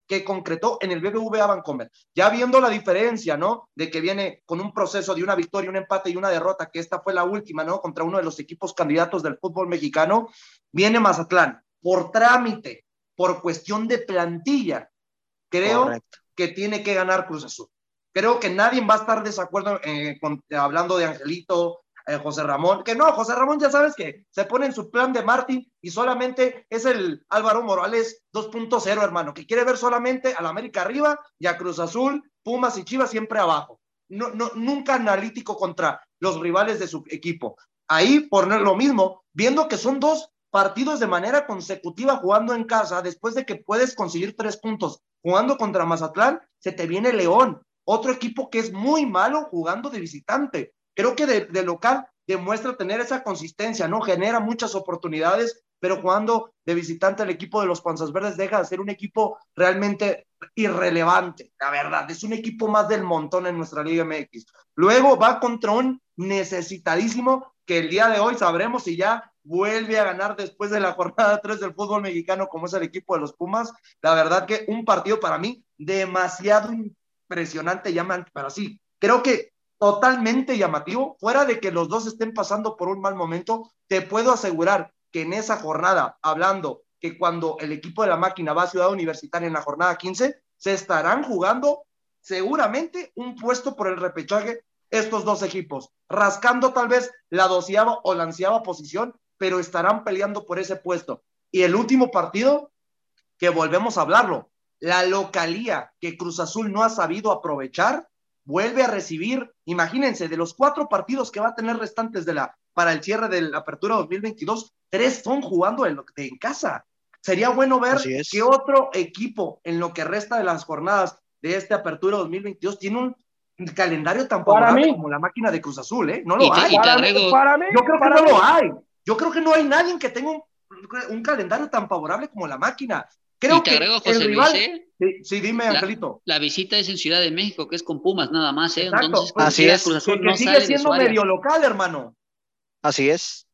que concretó en el BBVA Bancomer. Ya viendo la diferencia, ¿no? De que viene con un proceso de una victoria, un empate y una derrota, que esta fue la última, ¿no? Contra uno de los equipos candidatos del fútbol mexicano, viene Mazatlán por trámite, por cuestión de plantilla. Creo Correcto. que tiene que ganar Cruz Azul. Creo que nadie va a estar desacuerdo eh, con- hablando de Angelito, eh, José Ramón, que no, José Ramón ya sabes que se pone en su plan de Martín y solamente es el Álvaro Morales 2.0, hermano, que quiere ver solamente a la América arriba y a Cruz Azul, Pumas y Chivas siempre abajo. No, no, nunca analítico contra los rivales de su equipo. Ahí, por lo mismo, viendo que son dos partidos de manera consecutiva jugando en casa, después de que puedes conseguir tres puntos jugando contra Mazatlán, se te viene León, otro equipo que es muy malo jugando de visitante. Creo que de, de local demuestra tener esa consistencia, ¿no? Genera muchas oportunidades, pero jugando de visitante el equipo de los Panzas Verdes deja de ser un equipo realmente irrelevante, la verdad, es un equipo más del montón en nuestra Liga MX. Luego va contra un necesitadísimo que el día de hoy sabremos si ya vuelve a ganar después de la jornada 3 del fútbol mexicano como es el equipo de los Pumas. La verdad que un partido para mí demasiado impresionante, llaman, pero sí, creo que totalmente llamativo, fuera de que los dos estén pasando por un mal momento, te puedo asegurar que en esa jornada, hablando que cuando el equipo de la máquina va a Ciudad Universitaria en la jornada 15, se estarán jugando seguramente un puesto por el repechaje estos dos equipos, rascando tal vez la doceava o la ansiaba posición, pero estarán peleando por ese puesto. Y el último partido, que volvemos a hablarlo, la localía que Cruz Azul no ha sabido aprovechar, vuelve a recibir, imagínense, de los cuatro partidos que va a tener restantes de la, para el cierre de la apertura 2022, tres son jugando en, en casa. Sería bueno ver que otro equipo en lo que resta de las jornadas de esta apertura 2022 tiene un calendario tan favorable como la máquina de Cruz Azul, ¿eh? No lo te, hay. Para, mí, para mí, yo creo para que no mí. lo hay. Yo creo que no hay nadie que tenga un, un calendario tan favorable como la máquina. Creo y te agrego, José el rival... Luis, ¿eh? sí, sí, dime, la, Angelito. La visita es en Ciudad de México, que es con Pumas nada más, ¿eh? Exacto. Entonces, pues, así es. Cruz Azul que, no que sigue sale siendo medio local, hermano. Así es.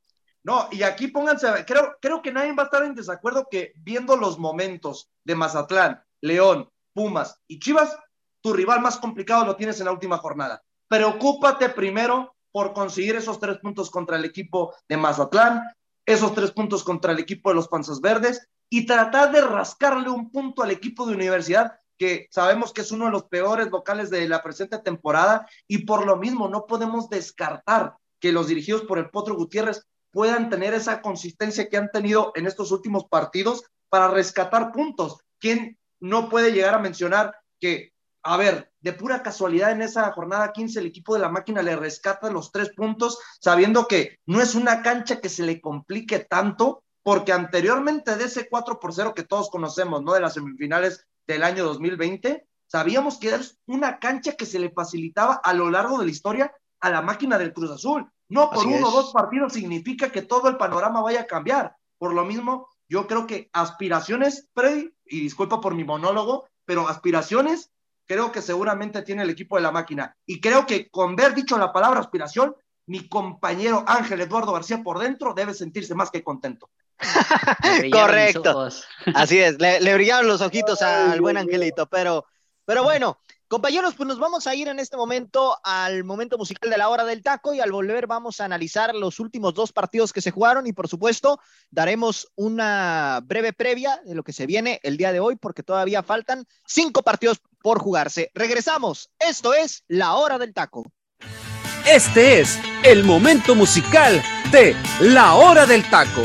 No, y aquí pónganse, creo, creo que nadie va a estar en desacuerdo que viendo los momentos de Mazatlán, León, Pumas y Chivas, tu rival más complicado lo tienes en la última jornada. Preocúpate primero por conseguir esos tres puntos contra el equipo de Mazatlán, esos tres puntos contra el equipo de los Panzas Verdes y tratar de rascarle un punto al equipo de universidad que sabemos que es uno de los peores locales de la presente temporada y por lo mismo no podemos descartar que los dirigidos por el Potro Gutiérrez puedan tener esa consistencia que han tenido en estos últimos partidos para rescatar puntos. ¿Quién no puede llegar a mencionar que, a ver, de pura casualidad en esa jornada 15 el equipo de la máquina le rescata los tres puntos, sabiendo que no es una cancha que se le complique tanto, porque anteriormente de ese 4 por 0 que todos conocemos, ¿no? De las semifinales del año 2020, sabíamos que es una cancha que se le facilitaba a lo largo de la historia a la máquina del Cruz Azul. No por Así uno o dos partidos significa que todo el panorama vaya a cambiar. Por lo mismo, yo creo que aspiraciones, Freddy, y disculpa por mi monólogo, pero aspiraciones creo que seguramente tiene el equipo de la máquina. Y creo que con ver dicho la palabra aspiración, mi compañero Ángel Eduardo García por dentro debe sentirse más que contento. Correcto. Así es, le, le brillaron los ojitos al buen Angelito, pero, pero bueno, Compañeros, pues nos vamos a ir en este momento al momento musical de la hora del taco y al volver vamos a analizar los últimos dos partidos que se jugaron y por supuesto daremos una breve previa de lo que se viene el día de hoy porque todavía faltan cinco partidos por jugarse. Regresamos. Esto es la hora del taco. Este es el momento musical de la hora del taco.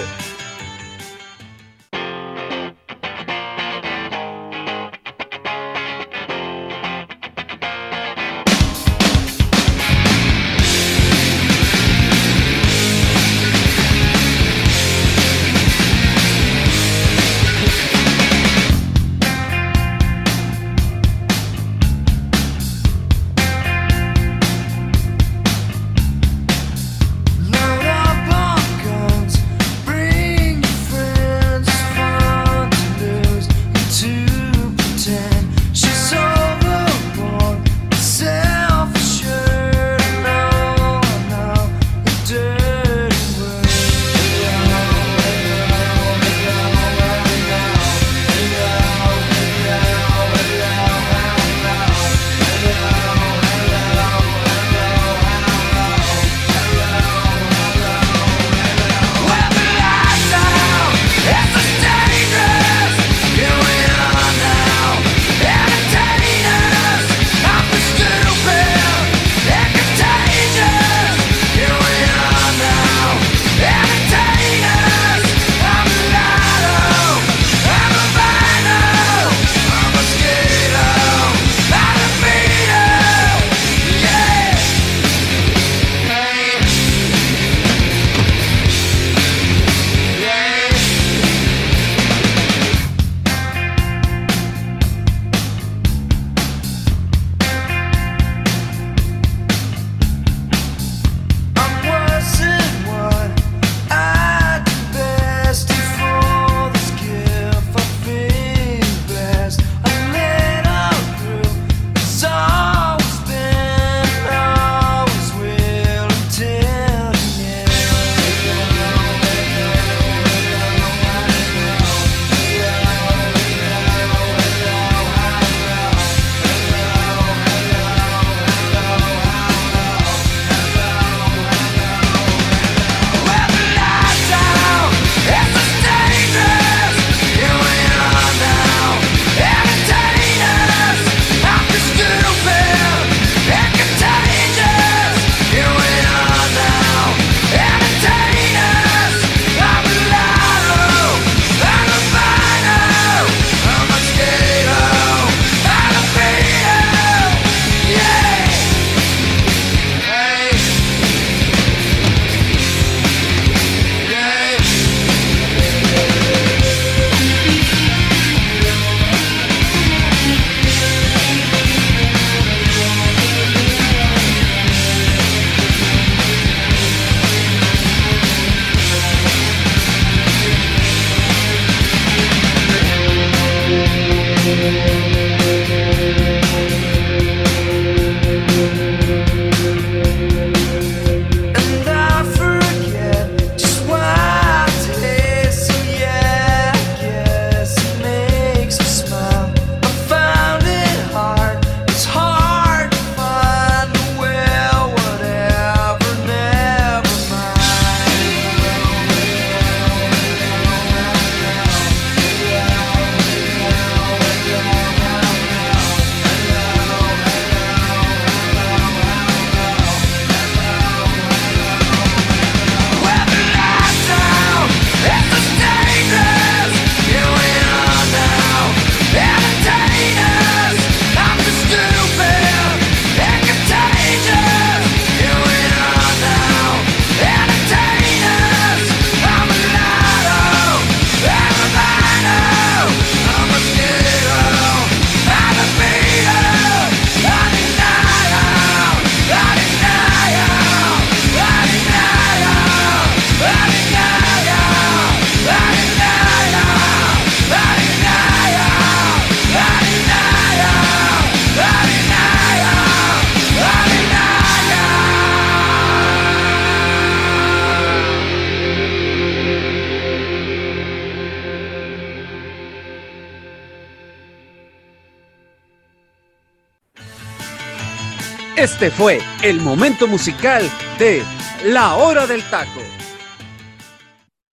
Este fue el momento musical de La Hora del Taco.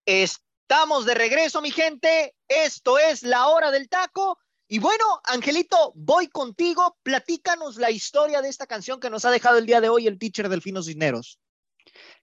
Estamos de regreso, mi gente. Esto es La Hora del Taco. Y bueno, Angelito, voy contigo. Platícanos la historia de esta canción que nos ha dejado el día de hoy el teacher Delfino Cisneros.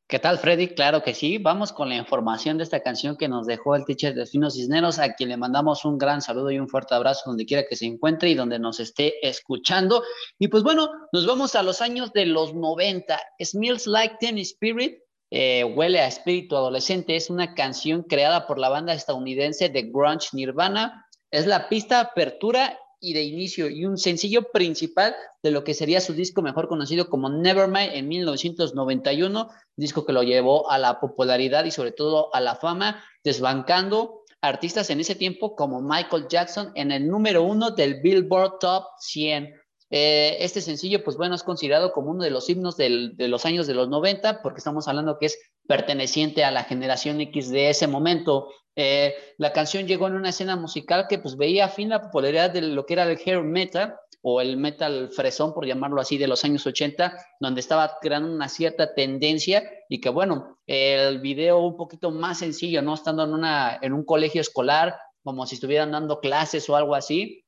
¿Qué tal, Freddy? Claro que sí. Vamos con la información de esta canción que nos dejó el teacher Delfino Cisneros, a quien le mandamos un gran saludo y un fuerte abrazo donde quiera que se encuentre y donde nos esté escuchando. Y pues bueno, nos vamos a los años de los 90. Smells Like Teen Spirit, eh, Huele a Espíritu Adolescente, es una canción creada por la banda estadounidense de Grunge Nirvana. Es la pista apertura y de inicio y un sencillo principal de lo que sería su disco mejor conocido como Nevermind en 1991, disco que lo llevó a la popularidad y sobre todo a la fama, desbancando artistas en ese tiempo como Michael Jackson en el número uno del Billboard Top 100. Eh, este sencillo, pues bueno, es considerado como uno de los himnos de los años de los 90, porque estamos hablando que es perteneciente a la generación X de ese momento. Eh, la canción llegó en una escena musical que pues veía a fin la popularidad de lo que era el hair metal o el metal fresón, por llamarlo así, de los años 80, donde estaba creando una cierta tendencia y que bueno, el video un poquito más sencillo, ¿no? Estando en, una, en un colegio escolar, como si estuvieran dando clases o algo así,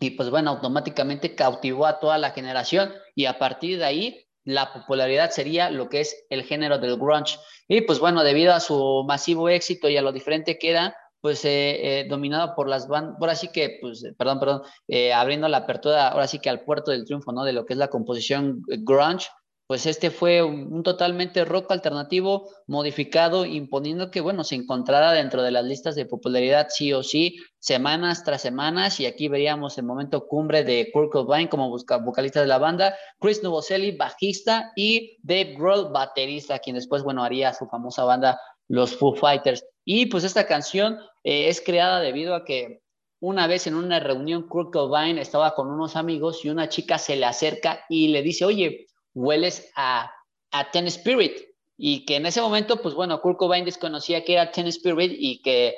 y pues bueno, automáticamente cautivó a toda la generación y a partir de ahí la popularidad sería lo que es el género del grunge. Y pues bueno, debido a su masivo éxito y a lo diferente que era, pues eh, eh, dominado por las bandas, ahora sí que, pues, perdón, perdón, eh, abriendo la apertura, ahora sí que al puerto del triunfo, ¿no? De lo que es la composición grunge, pues este fue un, totalmente rock alternativo modificado, imponiendo que, bueno, se encontrara dentro de las listas de popularidad sí o sí, semanas tras semanas, y aquí veríamos el momento cumbre de Kurt Cobain como vocalista de la banda, Chris Novoselic, bajista, y Dave Grohl, baterista, quien después, bueno, haría su famosa banda, los Foo Fighters. Y pues esta canción eh, es creada debido a que una vez en una reunión Kurt Cobain estaba con unos amigos y una chica se le acerca y le dice, oye, hueles a, Ten Spirit. Y que en ese momento, pues bueno, Kurt Cobain desconocía que era Ten Spirit y que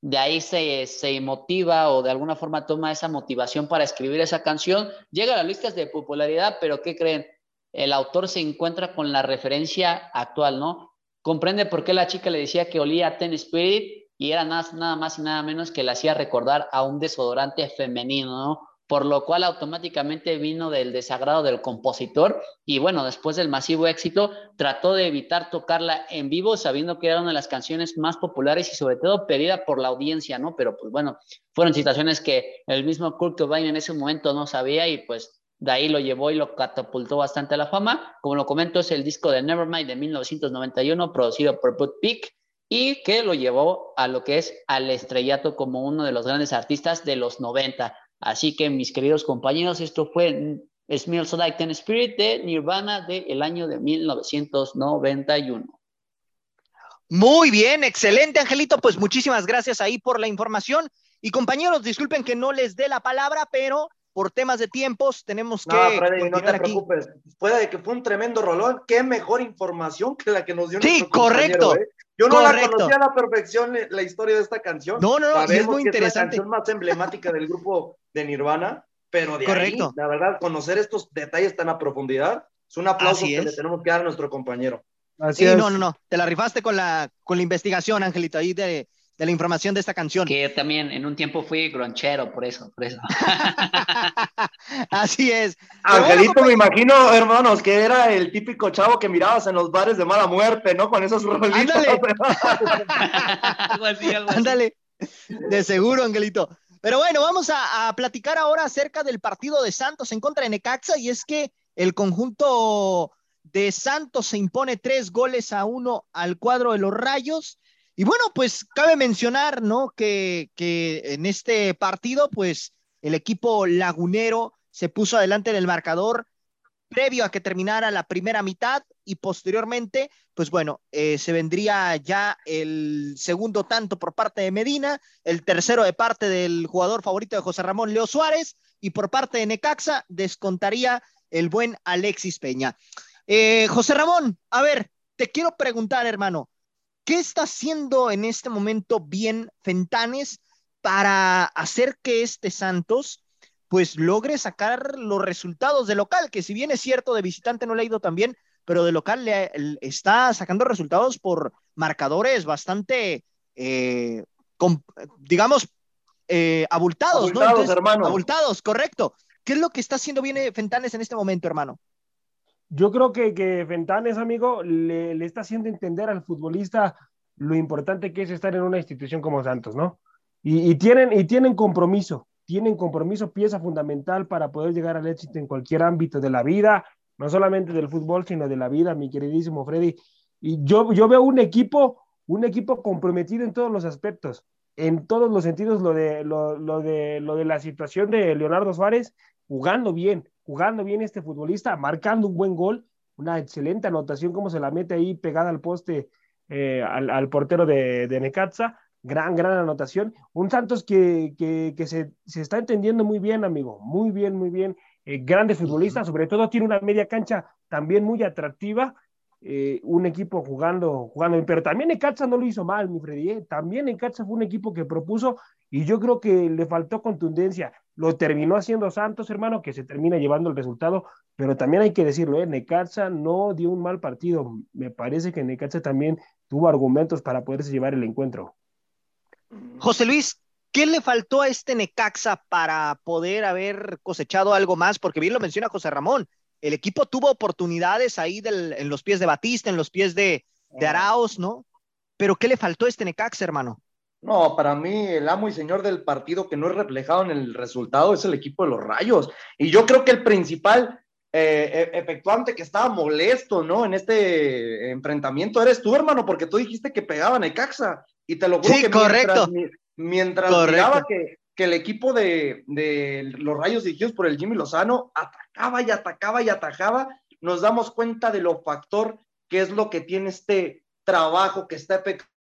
de ahí se, se motiva o de alguna forma toma esa motivación para escribir esa canción. Llega a las listas de popularidad, pero ¿qué creen? El autor se encuentra con la referencia actual, ¿no? Comprende por qué la chica le decía que olía a Ten Spirit y era nada, nada más y nada menos que le hacía recordar a un desodorante femenino, ¿no? Por lo cual automáticamente vino del desagrado del compositor y bueno, después del masivo éxito trató de evitar tocarla en vivo sabiendo que era una de las canciones más populares y sobre todo pedida por la audiencia, ¿no? Pero pues bueno, fueron situaciones que el mismo Kurt Cobain en ese momento no sabía y pues de ahí lo llevó y lo catapultó bastante a la fama. Como lo comento, es el disco de Nevermind de 1991 producido por Put Peak y que lo llevó a lo que es al estrellato como uno de los grandes artistas de los 90. Así que, mis queridos compañeros, esto fue Smells Like Teen Spirit de Nirvana del año de 1991. Muy bien, excelente, Angelito. Pues muchísimas gracias ahí por la información. Y compañeros, disculpen que no les dé la palabra, pero por temas de tiempos tenemos que. No, Freddy, no te preocupes. Puede que fue un tremendo rolón. Qué mejor información que la que nos dio. Sí, correcto. ¿eh? Yo no la conocía a la perfección la historia de esta canción. No, no, no, es muy interesante. Es la canción más emblemática del grupo de Nirvana, pero de Correcto. ahí, la verdad, conocer estos detalles tan a profundidad, es un aplauso que le tenemos que dar a nuestro compañero. Así sí, no, no, no, te la rifaste con la, con la investigación, Angelito, ahí de, de la información de esta canción. Que también en un tiempo fui gronchero, por eso, por eso. Así es. Angelito, me imagino, hermanos, que era el típico chavo que mirabas en los bares de mala muerte, ¿no? Con esos rolitos. Ándale. algo así, algo así. Ándale. De seguro, Angelito. Pero bueno, vamos a, platicar ahora acerca del partido de Santos en contra de Necaxa y es que el conjunto de Santos se impone tres goles a uno al cuadro de los Rayos. Y bueno, pues cabe mencionar, ¿no? Que, en este partido, pues el equipo lagunero se puso adelante en el marcador previo a que terminara la primera mitad y posteriormente, pues bueno, eh, se vendría ya el segundo tanto por parte de Medina, el tercero de parte del jugador favorito de José Ramón Leo Suárez y por parte de Necaxa descontaría el buen Alexis Peña. Eh, José Ramón, a ver, te quiero preguntar, hermano, ¿qué está haciendo en este momento bien Fentanes para hacer que este Santos pues logre sacar los resultados de local, que si bien es cierto, de visitante no le ha ido tan bien, pero de local le, está sacando resultados por marcadores bastante, eh, digamos, eh, abultados, abultados, ¿no? hermano. Abultados, correcto. ¿Qué es lo que está haciendo bien eh, Fentanes en este momento, hermano? Yo creo que, que Fentanes, amigo, le, está haciendo entender al futbolista lo importante que es estar en una institución como Santos, ¿no? Y, tienen, y tienen compromiso, tienen compromiso, pieza fundamental para poder llegar al éxito en cualquier ámbito de la vida, no solamente del fútbol, sino de la vida, mi queridísimo Freddy. Y yo, yo veo un equipo, un equipo comprometido en todos los aspectos, en todos los sentidos, lo de, lo de, lo de la situación de Leonardo Suárez, jugando bien, jugando bien este futbolista, marcando un buen gol, una excelente anotación, como se la mete ahí pegada al poste eh, al, al, portero de, de Necaxa, gran, gran anotación. Un Santos que, que, que se, se, está entendiendo muy bien, amigo, muy bien, muy bien. Eh, grande futbolista, sobre todo tiene una media cancha también muy atractiva. Eh, un equipo jugando, jugando, pero también Necaxa no lo hizo mal, mi Freddy. ¿eh? También Necaxa fue un equipo que propuso y yo creo que le faltó contundencia. Lo terminó haciendo Santos, hermano, que se termina llevando el resultado, pero también hay que decirlo, ¿eh? Necaxa no dio un mal partido. Me parece que Necaxa también tuvo argumentos para poderse llevar el encuentro. José Luis, ¿Qué le faltó a este Necaxa para poder haber cosechado algo más? Porque bien lo menciona José Ramón, el equipo tuvo oportunidades ahí del, en los pies de Batista, en los pies de, de Araos, ¿no? Pero ¿qué le faltó a este Necaxa, hermano? No, para mí el amo y señor del partido que no es reflejado en el resultado es el equipo de los Rayos. Y yo creo que el principal eh, efectuante que estaba molesto, ¿no? En este enfrentamiento eres tú, hermano, porque tú dijiste que pegaban Necaxa. Y te lo juro sí, que correcto. Mientras, mientras miraba que, que, el equipo de, de, los Rayos dirigidos por el Jimmy Lozano atacaba y atacaba y atajaba, nos damos cuenta de lo factor que es lo que tiene este trabajo que está efectuando,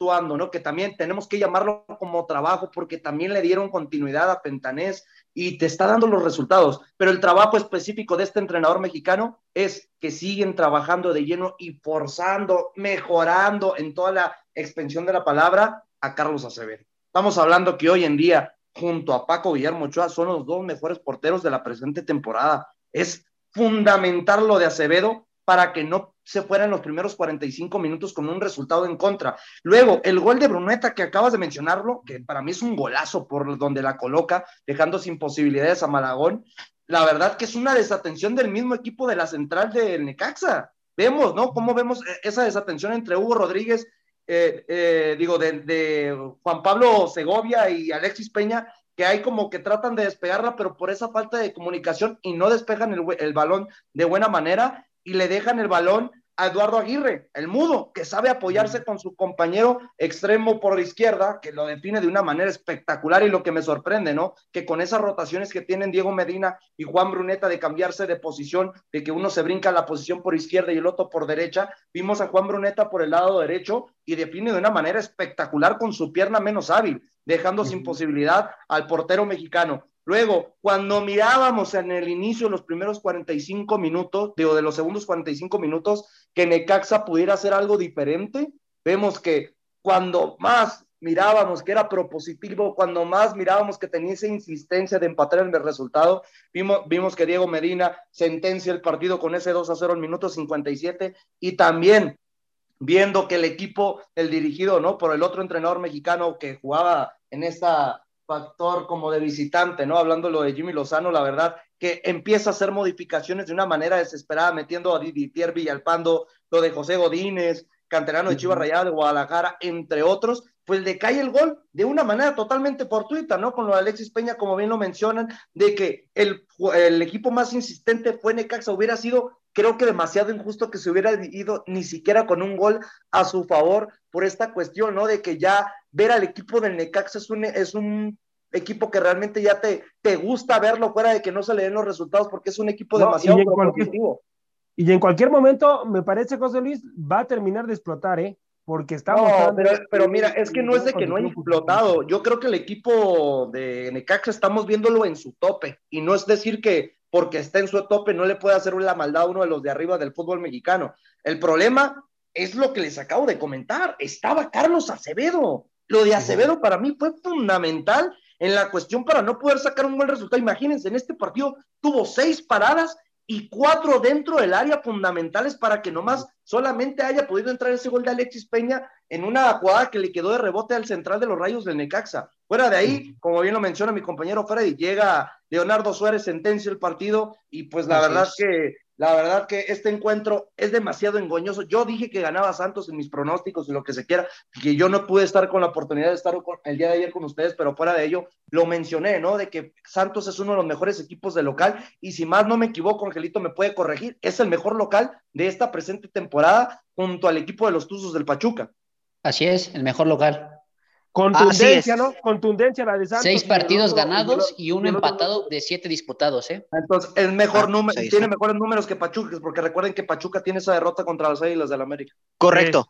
¿no? Que también tenemos que llamarlo como trabajo porque también le dieron continuidad a Pentanés y te está dando los resultados. Pero el trabajo específico de este entrenador mexicano es que siguen trabajando de lleno y forzando, mejorando en toda la extensión de la palabra a Carlos Acevedo. Estamos hablando que hoy en día, junto a Paco Guillermo Ochoa, son los dos mejores porteros de la presente temporada. Es fundamental lo de Acevedo para que no se fueran los primeros 45 minutos con un resultado en contra. Luego, el gol de Bruneta que acabas de mencionarlo, que para mí es un golazo por donde la coloca, dejando sin posibilidades a Malagón. La verdad que es una desatención del mismo equipo de la central del Necaxa. Vemos, ¿no? Cómo vemos esa desatención entre Hugo Rodríguez eh, eh, digo, de, de, Juan Pablo Segovia y Alexis Peña, que hay como que tratan de despegarla, pero por esa falta de comunicación y no despejan el, el balón de buena manera y le dejan el balón a Eduardo Aguirre, el mudo, que sabe apoyarse con su compañero extremo por la izquierda, que lo define de una manera espectacular y lo que me sorprende, ¿no? Que con esas rotaciones que tienen Diego Medina y Juan Bruneta de cambiarse de posición, de que uno se brinca la posición por izquierda y el otro por derecha, vimos a Juan Bruneta por el lado derecho y define de una manera espectacular con su pierna menos hábil, dejando sin posibilidad al portero mexicano. Luego, cuando mirábamos en el inicio, los primeros 45 minutos, digo, de los segundos 45 minutos, que Necaxa pudiera hacer algo diferente, vemos que cuando más mirábamos que era propositivo, cuando más mirábamos que tenía esa insistencia de empatar en el resultado, vimos, vimos que Diego Medina sentencia el partido con ese 2 a 0 en minuto 57 y también viendo que el equipo, el dirigido, ¿no? Por el otro entrenador mexicano que jugaba en esta factor como de visitante, ¿no? Hablando lo de Jimmy Lozano, la verdad que empieza a hacer modificaciones de una manera desesperada, metiendo a Didier Villalpando, lo de José Godínez, canterano de Chivas Rayada de Guadalajara, entre otros, pues le cae el gol de una manera totalmente fortuita, ¿no? Con lo de Alexis Peña, como bien lo mencionan, de que el, el equipo más insistente fue Necaxa, hubiera sido, creo que demasiado injusto que se hubiera ido ni siquiera con un gol a su favor por esta cuestión, ¿no? De que ya ver al equipo del Necaxa es un, es un equipo que realmente ya te, te gusta verlo fuera de que no se le den los resultados porque es un equipo no, demasiado y competitivo. Y en cualquier momento, me parece, José Luis, va a terminar de explotar, ¿eh? Porque está. No, pero, pero, mira, es que no es de que no haya explotado. Yo creo que el equipo de Necaxa estamos viéndolo en su tope. Y no es decir que porque está en su tope no le puede hacer la maldad a uno de los de arriba del fútbol mexicano. El problema es lo que les acabo de comentar. Estaba Carlos Acevedo. Lo de Acevedo para mí fue fundamental en la cuestión para no poder sacar un buen resultado. Imagínense, en este partido tuvo seis paradas y cuatro dentro del área fundamentales para que nomás solamente haya podido entrar ese gol de Alexis Peña en una jugada que le quedó de rebote al central de los rayos de Necaxa. Fuera de ahí, como bien lo menciona mi compañero Freddy, llega Leonardo Suárez, sentencia el partido y pues la verdad es. que la verdad que este encuentro es demasiado engoñoso. Yo dije que ganaba Santos en mis pronósticos y lo que se quiera, que yo no pude estar con la oportunidad de estar el día de ayer con ustedes, pero fuera de ello lo mencioné, ¿no? De que Santos es uno de los mejores equipos de local y si más no me equivoco, Angelito me puede corregir, es el mejor local de esta presente temporada junto al equipo de los Tuzos del Pachuca. Así es, el mejor local. Contundencia, ¿no? Contundencia la de Santos. Seis partidos ganados y, uno empatado de siete disputados, ¿eh? Entonces, el mejor ah, número, tiene mejores números que Pachuca, porque recuerden que Pachuca tiene esa derrota contra las Águilas del América. Correcto,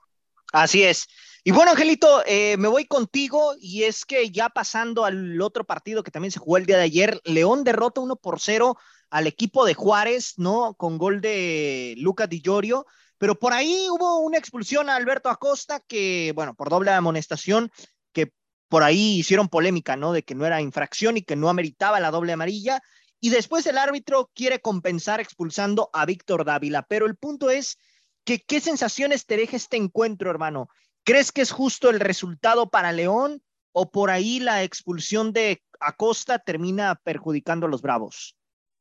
así es. Y bueno, Angelito, eh, me voy contigo y es que ya pasando al otro partido que también se jugó el día de ayer, León derrota 1 por 0 al equipo de Juárez, ¿no? Con gol de Lucas Di Llorio. Pero por ahí hubo una expulsión a Alberto Acosta que, bueno, por doble amonestación, por ahí hicieron polémica, ¿no? De que no era infracción y que no ameritaba la doble amarilla. Y después el árbitro quiere compensar expulsando a Víctor Dávila. Pero el punto es que, ¿qué sensaciones te deja este encuentro, hermano? ¿Crees que es justo el resultado para León o por ahí la expulsión de Acosta termina perjudicando a los Bravos?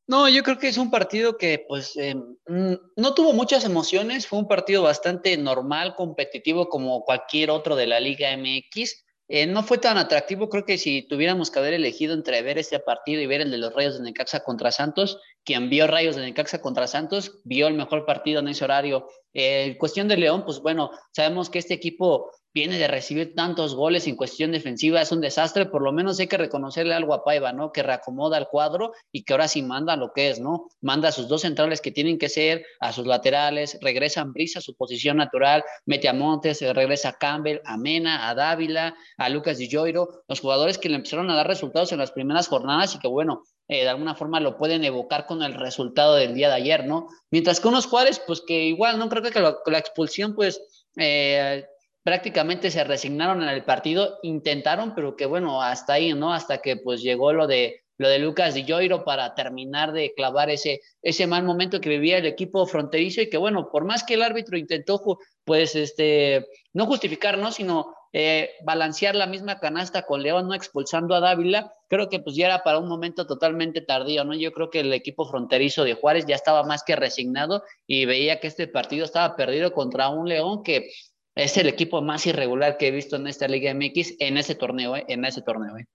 No, yo creo que es un partido que pues mm, no tuvo muchas emociones, fue un partido bastante normal, competitivo como cualquier otro de la Liga MX. Eh, no fue tan atractivo, creo que si tuviéramos que haber elegido entre ver este partido y ver el de los Rayos de Necaxa contra Santos, quien vio Rayos de Necaxa contra Santos, vio el mejor partido en ese horario. Eh, cuestión de León, pues bueno, sabemos que este equipo viene de recibir tantos goles en cuestión defensiva, es un desastre, por lo menos hay que reconocerle algo a Paiva, ¿no? Que reacomoda el cuadro y que ahora sí manda lo que es, ¿no? Manda a sus dos centrales que tienen que ser, a sus laterales, regresa a Brisa a su posición natural, mete a Montes, regresa a Campbell, a Mena, a Dávila, a Lucas Di Joiro, los jugadores que le empezaron a dar resultados en las primeras jornadas y que bueno, eh, de alguna forma lo pueden evocar con el resultado del día de ayer, ¿no? Mientras que unos Juárez, pues que igual, no creo que la, la expulsión, pues... Eh, prácticamente se resignaron en el partido, intentaron, pero que bueno, hasta ahí, ¿no? Hasta que pues llegó lo de lo de Lucas Di Joiro para terminar de clavar ese, ese mal momento que vivía el equipo fronterizo y que bueno, por más que el árbitro intentó pues este, no justificar, ¿no? sino eh, balancear la misma canasta con León, no expulsando a Dávila, creo que pues ya era para un momento totalmente tardío, ¿no? Yo creo que el equipo fronterizo de Juárez ya estaba más que resignado y veía que este partido estaba perdido contra un León que es el equipo más irregular que he visto en esta Liga MX en ese torneo, ¿eh? en ese torneo. ¿eh?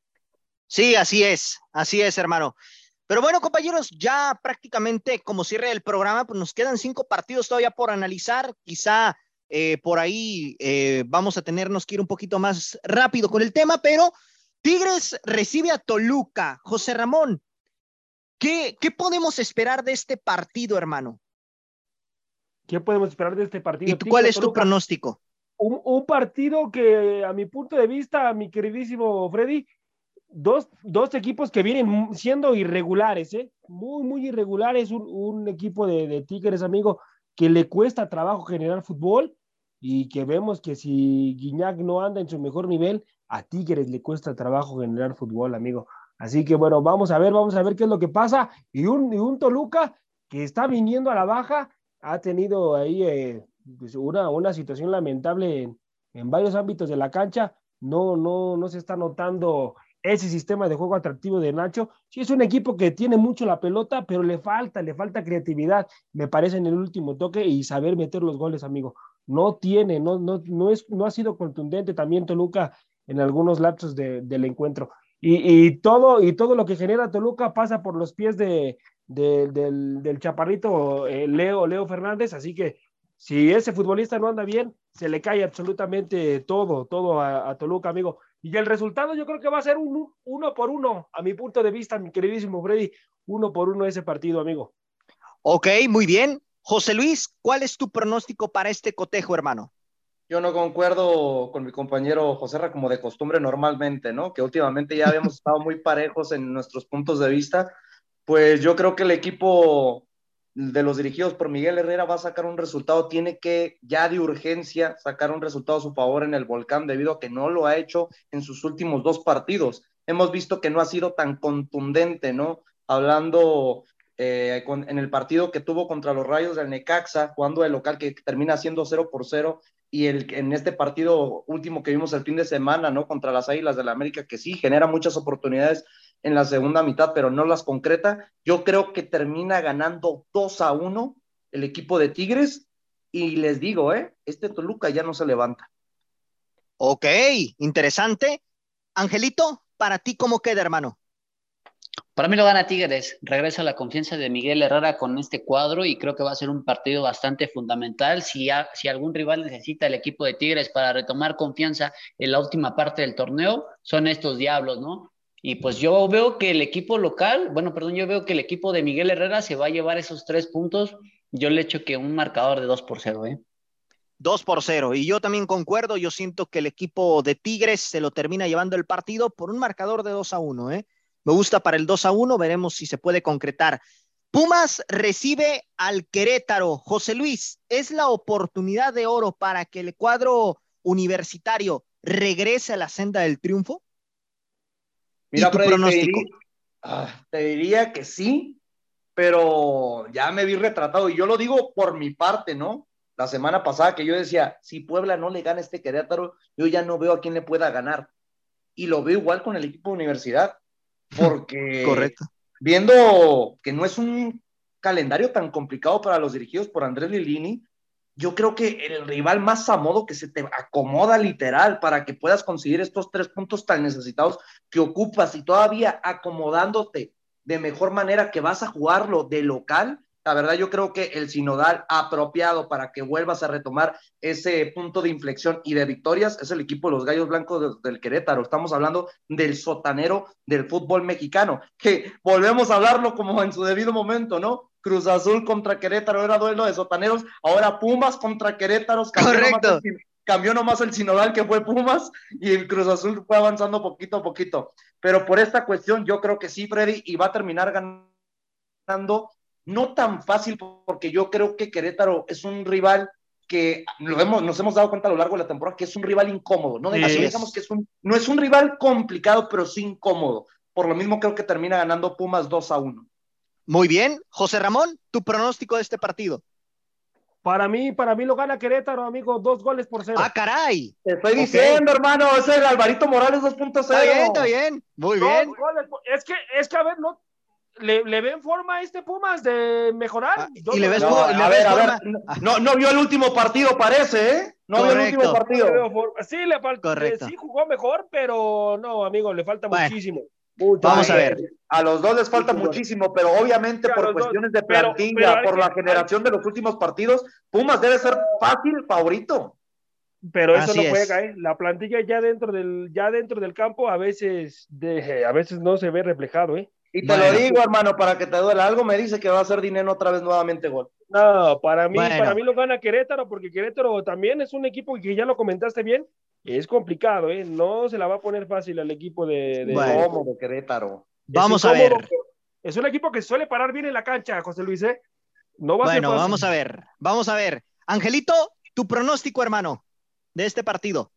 Sí, así es, así es, hermano. Pero bueno, compañeros, ya prácticamente como cierre el programa, pues nos quedan cinco partidos todavía por analizar. Quizá eh, por ahí eh, vamos a tenernos que ir un poquito más rápido con el tema, pero Tigres recibe a Toluca. José Ramón, ¿qué, qué podemos esperar de este partido, hermano? ¿Qué podemos esperar de este partido? ¿Y cuál es tu pronóstico? Un, partido que, a mi punto de vista, mi queridísimo Freddy, dos, dos equipos que vienen siendo irregulares, ¿eh? muy, muy irregulares. Un, un equipo de, de, Tigres, amigo, que le cuesta trabajo generar fútbol y que vemos que si Guiñac no anda en su mejor nivel, a Tigres le cuesta trabajo generar fútbol, amigo. Así que bueno, vamos a ver, vamos a ver qué es lo que pasa. Y un, y un Toluca que está viniendo a la baja, ha tenido ahí eh, pues, una, una situación lamentable en, varios ámbitos de la cancha. No, no, no se está notando ese sistema de juego atractivo de Nacho. Sí, es un equipo que tiene mucho la pelota, pero le falta, le falta creatividad, me parece, en el último toque y saber meter los goles, amigo. No tiene, no, no, no, es, no ha sido contundente también Toluca en algunos lapsos del encuentro. Y, y, todo, y todo lo que genera Toluca pasa por los pies de, del, del, chaparrito eh, Leo, Leo Fernández, así que si ese futbolista no anda bien, se le cae absolutamente todo, todo a, Toluca, amigo. Y el resultado yo creo que va a ser un uno por uno, a mi punto de vista, mi queridísimo Freddy, uno por uno ese partido, amigo. Ok, muy bien. José Luis, ¿cuál es tu pronóstico para este cotejo, hermano? Yo no concuerdo con mi compañero José Ra como de costumbre normalmente, ¿no? Que últimamente ya habíamos estado muy parejos en nuestros puntos de vista. Pues yo creo que el equipo de los dirigidos por Miguel Herrera va a sacar un resultado, tiene que ya de urgencia sacar un resultado a su favor en el volcán debido a que no lo ha hecho en sus últimos dos partidos. hemos visto que no ha sido tan contundente, ¿no? Hablando eh, en el partido que tuvo contra los Rayos del Necaxa, jugando el local que termina siendo 0 por 0, y el, en este partido último que vimos el fin de semana, ¿no? Contra las Águilas del la América, que sí genera muchas oportunidades en la segunda mitad, pero no las concreta. Yo creo que termina ganando 2 a 1 el equipo de Tigres, y les digo, ¿eh? Este Toluca ya no se levanta. Ok, interesante. Angelito, ¿para ti cómo queda, hermano? Para mí lo gana Tigres. Regresa la confianza de Miguel Herrera con este cuadro y creo que va a ser un partido bastante fundamental. Si, si algún rival necesita el equipo de Tigres para retomar confianza en la última parte del torneo, son estos diablos, ¿no? Y pues yo veo que el equipo local, bueno, perdón, yo veo que el equipo de Miguel Herrera se va a llevar esos tres puntos. Yo le echo que un marcador de 2 por 0, ¿eh? 2 por 0. Y yo también concuerdo, yo siento que el equipo de Tigres se lo termina llevando el partido por un marcador de 2 a 1, ¿eh? Me gusta para el 2 a 1, veremos si se puede concretar. Pumas recibe al Querétaro. José Luis, ¿es la oportunidad de oro para que el cuadro universitario regrese a la senda del triunfo? Mira, tu pronóstico? Ah, te diría, que sí, pero ya me vi retratado y yo lo digo por mi parte, ¿no? La semana pasada que yo decía, si Puebla no le gana este Querétaro, yo ya no veo a quién le pueda ganar. Y lo veo igual con el equipo de universidad porque Correcto. viendo que no es un calendario tan complicado para los dirigidos por Andrés Lilini, yo creo que el rival más a modo que se te acomoda literal para que puedas conseguir estos tres puntos tan necesitados que ocupas y todavía acomodándote de mejor manera que vas a jugarlo de local, la verdad, yo creo que el sinodal apropiado para que vuelvas a retomar ese punto de inflexión y de victorias es el equipo de los Gallos Blancos del Querétaro. Estamos hablando del sotanero del fútbol mexicano, que volvemos a hablarlo como en su debido momento, ¿no? Cruz Azul contra Querétaro era duelo de sotaneros, ahora Pumas contra Querétaro. Correcto. cambió nomás el sinodal que fue Pumas y el Cruz Azul fue avanzando poquito a poquito. Pero por esta cuestión, yo creo que sí, Freddy, y va a terminar ganando no tan fácil porque yo creo que Querétaro es un rival que lo hemos, nos hemos dado cuenta a lo largo de la temporada que es un rival incómodo, no digamos que es un, no es un rival complicado, pero sí incómodo. Por lo mismo creo que termina ganando Pumas 2 a 1. Muy bien, José Ramón, tu pronóstico de este partido. Para mí, para mí lo gana Querétaro, amigo, dos goles por cero. Ah, caray. Te estoy diciendo, hermano, es el Alvarito Morales 2.0. Está bien, está bien. Muy bien. Es que, es que, a ver, no, ¿Le, ¿Le, ven forma a este Pumas de mejorar? Ah, y le ves, no, a ver, a ver, no, no vio el último partido, parece, ¿eh? No vio el último partido. Sí, le falta, sí jugó mejor, pero no, amigo, le falta muchísimo. Vamos a ver. A los dos les falta muchísimo, pero obviamente por cuestiones de plantilla, por la generación de los últimos partidos, Pumas debe ser fácil favorito. Pero eso no juega, ¿eh? La plantilla ya dentro del, ya dentro del campo a veces, de, a veces no se ve reflejado, ¿eh? Y te lo digo, hermano, para que te duela. Algo me dice que va a ser dinero otra vez nuevamente gol. No, para mí, para mí lo gana Querétaro, porque Querétaro también es un equipo que ya lo comentaste bien, es complicado, ¿eh? No se la va a poner fácil al equipo de, de, Querétaro. Vamos a ver. Es un equipo que suele parar bien en la cancha, José Luis, ¿eh? No va bueno, a ser vamos a ver, vamos a ver. Angelito, tu pronóstico, hermano, de este partido.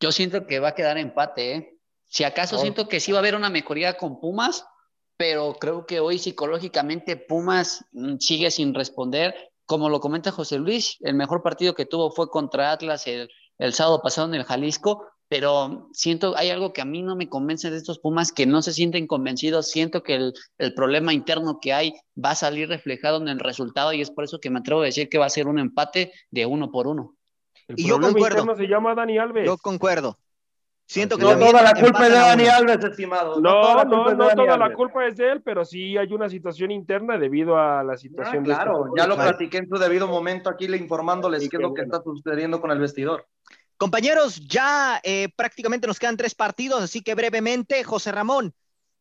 Yo siento que va a quedar empate, ¿eh? Si acaso siento que sí va a haber una mejoría con Pumas, pero creo que hoy psicológicamente Pumas mm, sigue sin responder. Como lo comenta José Luis, el mejor partido que tuvo fue contra Atlas el, sábado pasado en el Jalisco, pero siento, hay algo que a mí no me convence de estos Pumas, que no se sienten convencidos, siento que el, problema interno que hay va a salir reflejado en el resultado y es por eso que me atrevo a decir que va a ser un empate de uno por uno. y yo concuerdo. Se llama Dani Alves. Yo concuerdo. Siento que no toda la culpa es de Dani Alves, estimado. No, no, no, toda la culpa es de él, pero sí hay una situación interna debido a la situación. Ah, claro, ya lo platiqué en su debido momento aquí, le informándoles qué es lo que está sucediendo con el vestidor. Compañeros, ya eh, prácticamente nos quedan tres partidos, así que brevemente, José Ramón,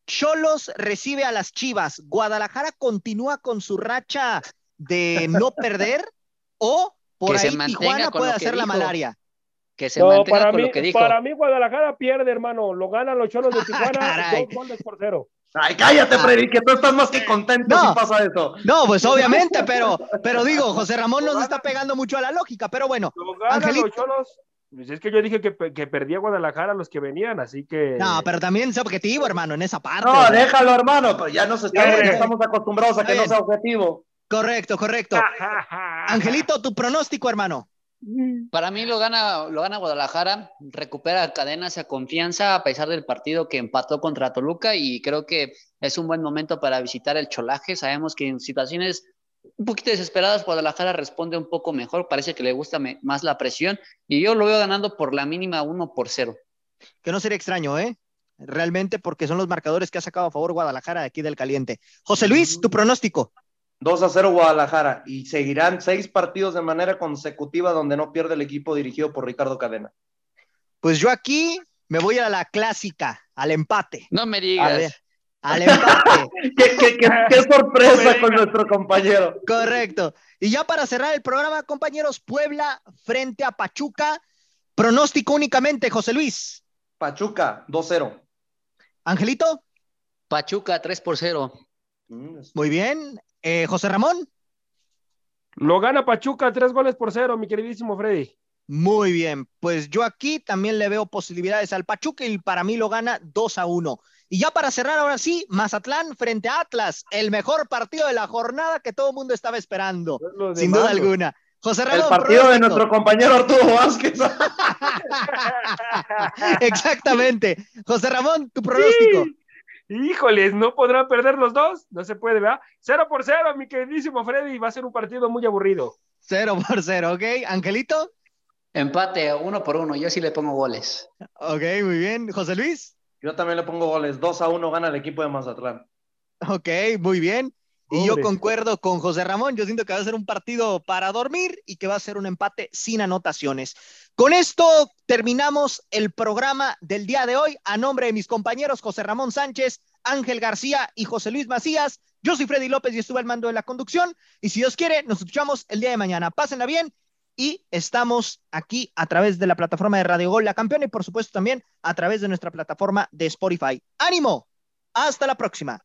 Cholos recibe a las Chivas, Guadalajara continúa con su racha de no perder o por ahí Tijuana puede hacer la malaria que se no, para con mí, lo que dijo. Para mí, Guadalajara pierde, hermano. Lo ganan los cholos de Tijuana, dos goles por cero. Ay, cállate, Freddy, que tú estás más que contento si pasa eso. No, pues obviamente, pero, pero digo, José Ramón nos está pegando mucho a la lógica, pero bueno. Lo ganan los cholos, Pues es que yo dije que, que perdía Guadalajara los que venían, así que. No, pero también es objetivo, hermano, en esa parte. No, déjalo, hermano, pero ya nos estamos, estamos acostumbrados a que no sea objetivo. Correcto, correcto. Angelito, tu pronóstico, hermano. Para mí lo gana, lo gana Guadalajara, recupera cadena, esa confianza a pesar del partido que empató contra Toluca y creo que es un buen momento para visitar el Cholaje. Sabemos que en situaciones un poquito desesperadas Guadalajara responde un poco mejor, parece que le gusta me- más la presión y yo lo veo ganando por la mínima 1 por 0. Que no sería extraño, ¿eh? Realmente porque son los marcadores que ha sacado a favor Guadalajara de aquí del caliente. José Luis, tu pronóstico. 2 a 0 Guadalajara y seguirán seis partidos de manera consecutiva donde no pierde el equipo dirigido por Ricardo Cadena. Pues yo aquí me voy a la clásica, al empate. No me A digas. ver, al empate. ¿Qué, qué- qué- qué sorpresa con nuestro compañero. Correcto. Y ya para cerrar el programa, compañeros, Puebla frente a Pachuca. Pronóstico únicamente, José Luis. Pachuca, 2-0. Angelito, Pachuca 3 por 0. Mm, muy bien. Eh, José Ramón, Lo gana Pachuca, tres goles por cero, mi queridísimo Freddy. muy bien. Pues yo aquí también le veo posibilidades al Pachuca y para mí lo gana 2 a 1. Y ya para cerrar ahora sí, Mazatlán frente a Atlas, el mejor partido de la jornada que todo el mundo estaba esperando, sin duda alguna. José El Ramón, partido de nuestro compañero Arturo Vázquez. Exactamente. José Ramón, tu pronóstico. Sí. Híjoles, ¿no podrán perder los dos? No se puede, ¿verdad? Cero por cero, mi queridísimo Freddy. Va a ser un partido muy aburrido. Cero por cero, ¿ok? Angelito, Empate 1 por 1, yo sí le pongo goles. ok, muy bien. José Luis, Yo también le pongo goles. 2 a 1 gana el equipo de Mazatlán. ok, muy bien. Y yo concuerdo con José Ramón, yo siento que va a ser un partido para dormir y que va a ser un empate sin anotaciones. Con esto terminamos el programa del día de hoy. A nombre de mis compañeros José Ramón Sánchez, Ángel García y José Luis Macías, yo soy Freddy López y estuve al mando de la conducción. Y si Dios quiere, nos escuchamos el día de mañana. Pásenla bien y estamos aquí a través de la plataforma de Radio Gol La Campeona y por supuesto también a través de nuestra plataforma de Spotify. ¡Ánimo! Hasta la próxima.